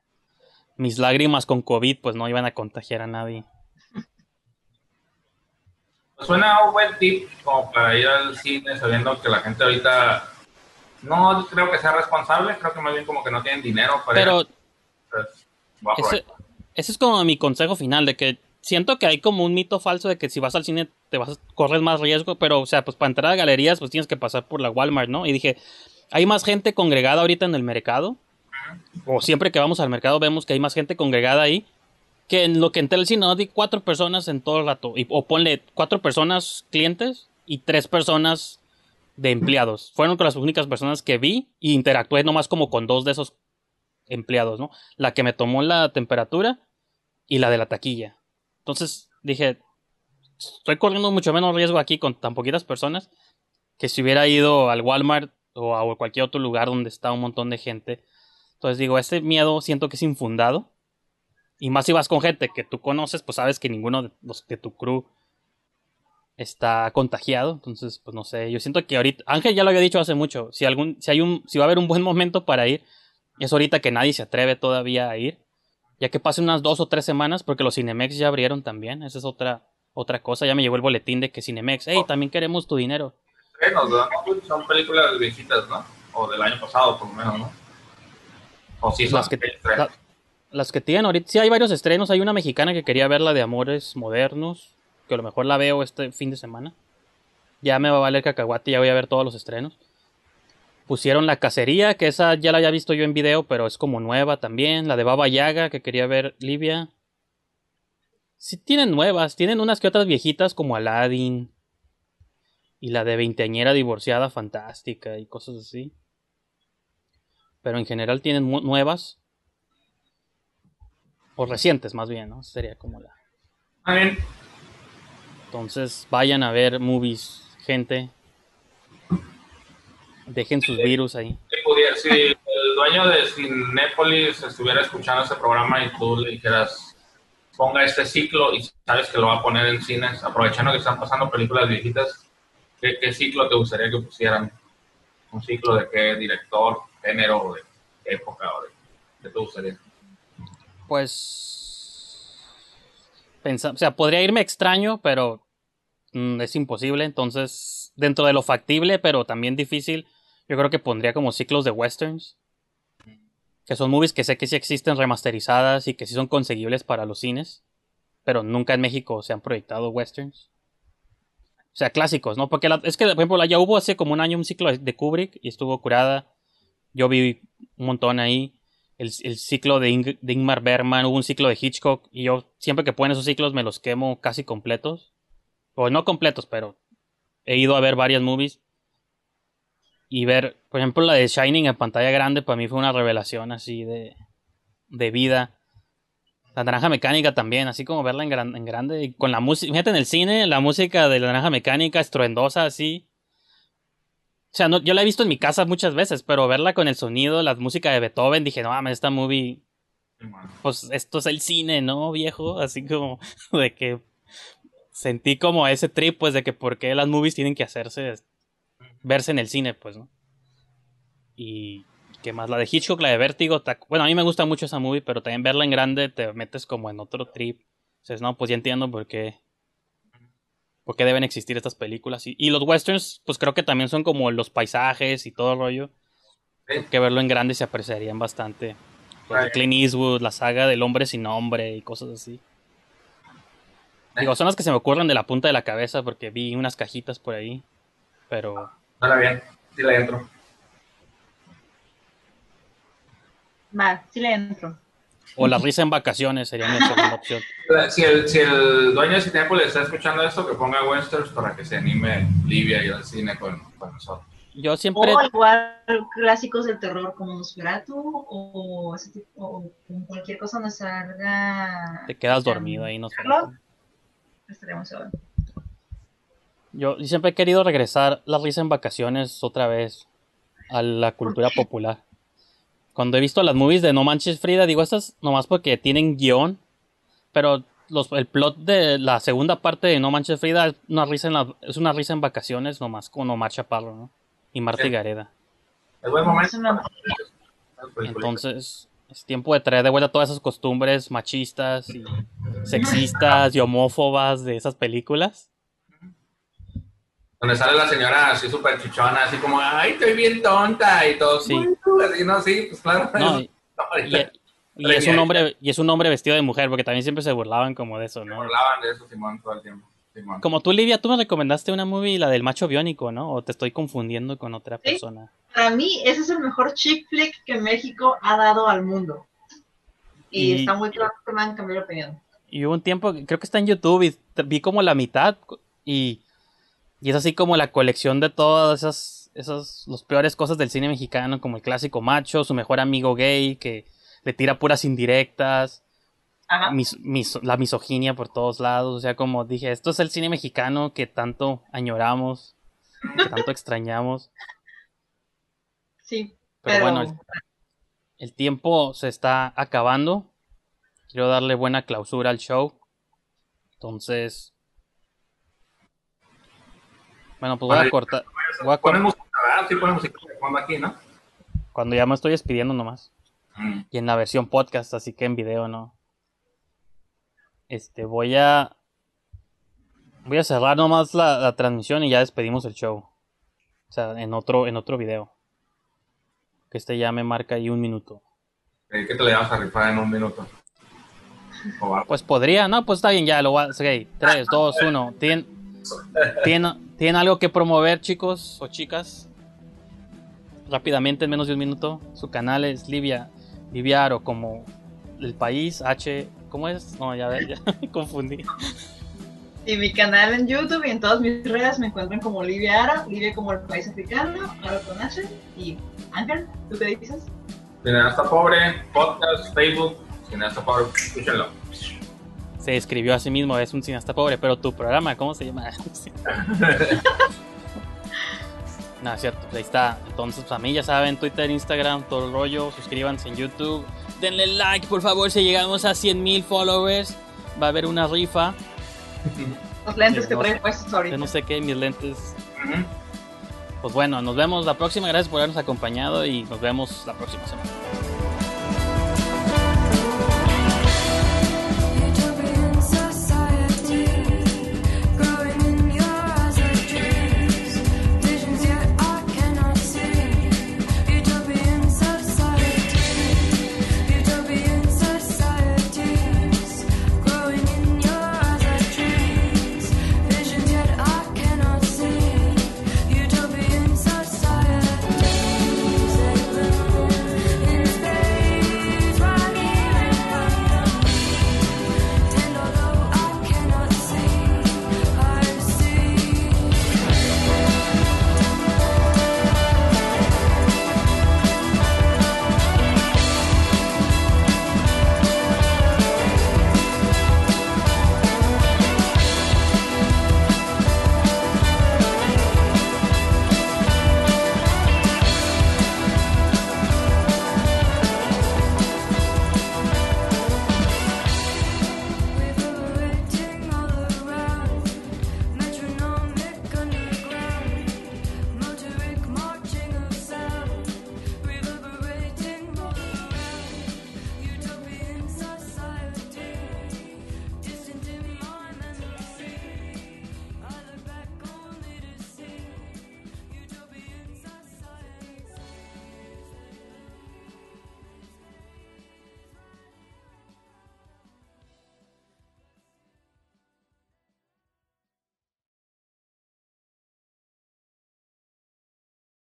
Mis lágrimas con COVID pues no iban a contagiar a nadie. Suena un buen tip como para ir al cine sabiendo que la gente ahorita no creo que sea responsable, creo que más bien como que no tienen dinero para Pero ir. Entonces, ese, es como mi consejo final, de que siento que hay como un mito falso de que si vas al cine te vas a correr más riesgo, pero o sea, pues para entrar a galerías pues tienes que pasar por la Walmart, ¿no? Y dije, hay más gente congregada ahorita en el mercado, o siempre que vamos al mercado vemos que hay más gente congregada ahí, que en lo que entré al cine, ¿no? Di cuatro personas en todo el rato, y, o ponle cuatro personas clientes y tres personas de empleados. Fueron con las únicas personas que vi y interactué nomás como con dos de esos empleados, ¿no? La que me tomó la temperatura y la de la taquilla. Entonces dije, estoy corriendo mucho menos riesgo aquí con tan poquitas personas que si hubiera ido al Walmart o a cualquier otro lugar donde está un montón de gente. Entonces digo, este miedo siento que es infundado. Y más si vas con gente que tú conoces, pues sabes que ninguno de los de tu crew está contagiado. Entonces, pues no sé, yo siento que ahorita, Ángel ya lo había dicho hace mucho, si algún, si hay un, si va a haber un buen momento para ir, es ahorita que nadie se atreve todavía a ir. Ya que pasen unas dos o tres semanas, porque los Cinemex ya abrieron también. Esa es otra, otra cosa. Ya me llegó el boletín de que Cinemex, hey, también queremos tu dinero. Estrenos, ¿verdad? Son películas viejitas, ¿no? O del año pasado, por lo menos, ¿no? O sí, son Las que, la- las que tienen ahorita, sí hay varios estrenos. Hay una mexicana que quería ver la de Amores Modernos, que a lo mejor la veo este fin de semana. Ya me va a valer cacahuate, ya voy a ver todos los estrenos. Pusieron La Cacería, que esa ya la había visto yo en video, pero es como nueva también. La de Baba Yaga, que quería ver Livia. Sí tienen nuevas, tienen unas que otras viejitas como Aladdin. Y la de Veinteañera Divorciada Fantástica y cosas así. Pero en general tienen nuevas. O recientes más bien, ¿no? Sería como la... Bien. Entonces vayan a ver movies, gente. Dejen sus virus ahí. Si, pudiera- si el dueño de Cinépolis estuviera escuchando este programa y tú le dijeras, ponga este ciclo y sabes que lo va a poner en cines, aprovechando que están pasando películas viejitas, ¿qué, qué ciclo te gustaría que pusieran? ¿Un ciclo de qué director, género, de qué época o de qué te gustaría? Pues... pensa- o sea, podría irme extraño, pero es imposible. Entonces, dentro de lo factible, pero también difícil, yo creo que pondría como ciclos de westerns. Que son movies que sé que sí existen remasterizadas y que sí son conseguibles para los cines. Pero nunca en México se han proyectado westerns. O sea, clásicos, ¿no? Porque la- es que, por ejemplo, ya hubo hace como un año un ciclo de- Kubrick y estuvo curada. Yo vi un montón ahí. El, el ciclo de, Ing- de Ingmar Bergman, hubo un ciclo de Hitchcock y yo siempre que ponen esos ciclos me los quemo casi completos. O no completos, pero he ido a ver varias movies. Y ver, por ejemplo, la de Shining en pantalla grande para mí fue una revelación así de, de vida. La naranja mecánica también, así como verla en, gran- en grande. Y con la música, fíjate en el cine, la música de la naranja mecánica estruendosa así. O sea, no, yo la he visto en mi casa muchas veces, pero verla con el sonido, la música de Beethoven, dije, no mames, esta movie, pues esto es el cine, ¿no, viejo? Así como (laughs) de que sentí como ese trip, pues, de que por qué las movies tienen que hacerse, verse en el cine, pues, ¿no? Y ¿Qué más? La de Hitchcock, la de Vértigo. Bueno, a mí me gusta mucho esa movie, pero también verla en grande te metes como en otro trip. Dices, no, pues ya entiendo por qué. Por qué deben existir estas películas. Y, y los westerns, pues creo que también son como los paisajes y todo el rollo. Sí. Que verlo en grande se apreciarían bastante. Right. Clint Eastwood, la saga del hombre sin nombre y cosas así. Digo, son las que se me ocurren de la punta de la cabeza porque vi unas cajitas por ahí. Pero Suena bien. Sí le entro. Va, sí le entro. O la risa en vacaciones sería mi segunda opción. (laughs) Si el, si el dueño de Cinepolis está escuchando esto, que ponga westerns para que se anime Livia y al cine con, con nosotros. Yo siempre. O igual clásicos del terror como Nosferatu o, ese tipo, o cualquier cosa donde salga. Te quedas dormido ahí, no sé. Estaríamos bien. Yo siempre he querido regresar la risa en vacaciones otra vez a la cultura popular. Cuando he visto las movies de No Manches Frida, digo estas nomás porque tienen guion, pero los, el plot de la segunda parte de No Manches Frida es una risa en, la- es una risa en vacaciones nomás con Omar Chaparro, ¿no? Y Marta Sí. Gareda. Entonces, es tiempo de traer de vuelta todas esas costumbres machistas y sexistas y homófobas de esas películas. Donde sale la señora así súper chichona, así como, ay, estoy bien tonta y todo. Sí. Así, no, sí, pues claro. No, (laughs) y, y es un hombre y es un hombre vestido de mujer porque también siempre se burlaban como de eso, se ¿no? burlaban de eso, Simón, todo el tiempo. Simón. Como tú, Livia, tú me recomendaste una movie, la del macho biónico, ¿no? O te estoy confundiendo con otra Sí. persona. Para mí, ese es el mejor chick flick que México ha dado al mundo. Y, Y- está muy claro que me han cambiado de opinión. Y hubo un tiempo, creo que está en YouTube, y vi como la mitad, y, y es así como la colección de todas esas, esas, los peores cosas del cine mexicano, como el clásico macho, su mejor amigo gay, que le tira puras indirectas. Mis- mis- la misoginia por todos lados, o sea, como dije, esto es el cine mexicano que tanto añoramos, que tanto (laughs) extrañamos. Sí. Pero, Pero, bueno, el, el tiempo se está acabando. Quiero darle buena clausura al show. Entonces. Bueno, pues voy a cortar. Voy a cortar música, ¿verdad? Sí, fondo aquí, ¿no? cuando ya me estoy despidiendo nomás. Mm. Y en la versión podcast, así que en video no. Este, voy a. Voy a cerrar nomás la, la transmisión y ya despedimos el show. O sea, en otro, en otro video. Que este ya me marca ahí un minuto. Eh, ¿Qué te le vas a rifar en un minuto? Pues podría, no, pues está bien, ya lo voy a hacer. 3, 2, 1. ¿Tienen, tienen, ¿Tienen algo que promover, chicos o chicas? Rápidamente, en menos de un minuto. Su canal es Livia, Liviaro, como el país, H. ¿Cómo es? No, ya, ve- ya me confundí. Y mi canal en YouTube y en todas mis redes me encuentran como Livia Ara, Livia como el país africano, Ara con H. Y Ángel, ¿tú qué dices? Cineasta Pobre, podcast, Facebook, Cineasta Pobre, escúchenlo. Se escribió a sí mismo, es un cineasta pobre, pero tu programa, ¿cómo se llama? (laughs) no, es cierto, ahí está. Entonces, pues a mí ya saben, Twitter, Instagram, todo el rollo. Suscríbanse en YouTube. Denle like, por favor, si llegamos a 100 mil followers. Va a haber una rifa. Los lentes que no traen puestos no sé qué, mis lentes. Pues bueno, nos vemos la próxima. Gracias por habernos acompañado y nos vemos la próxima semana.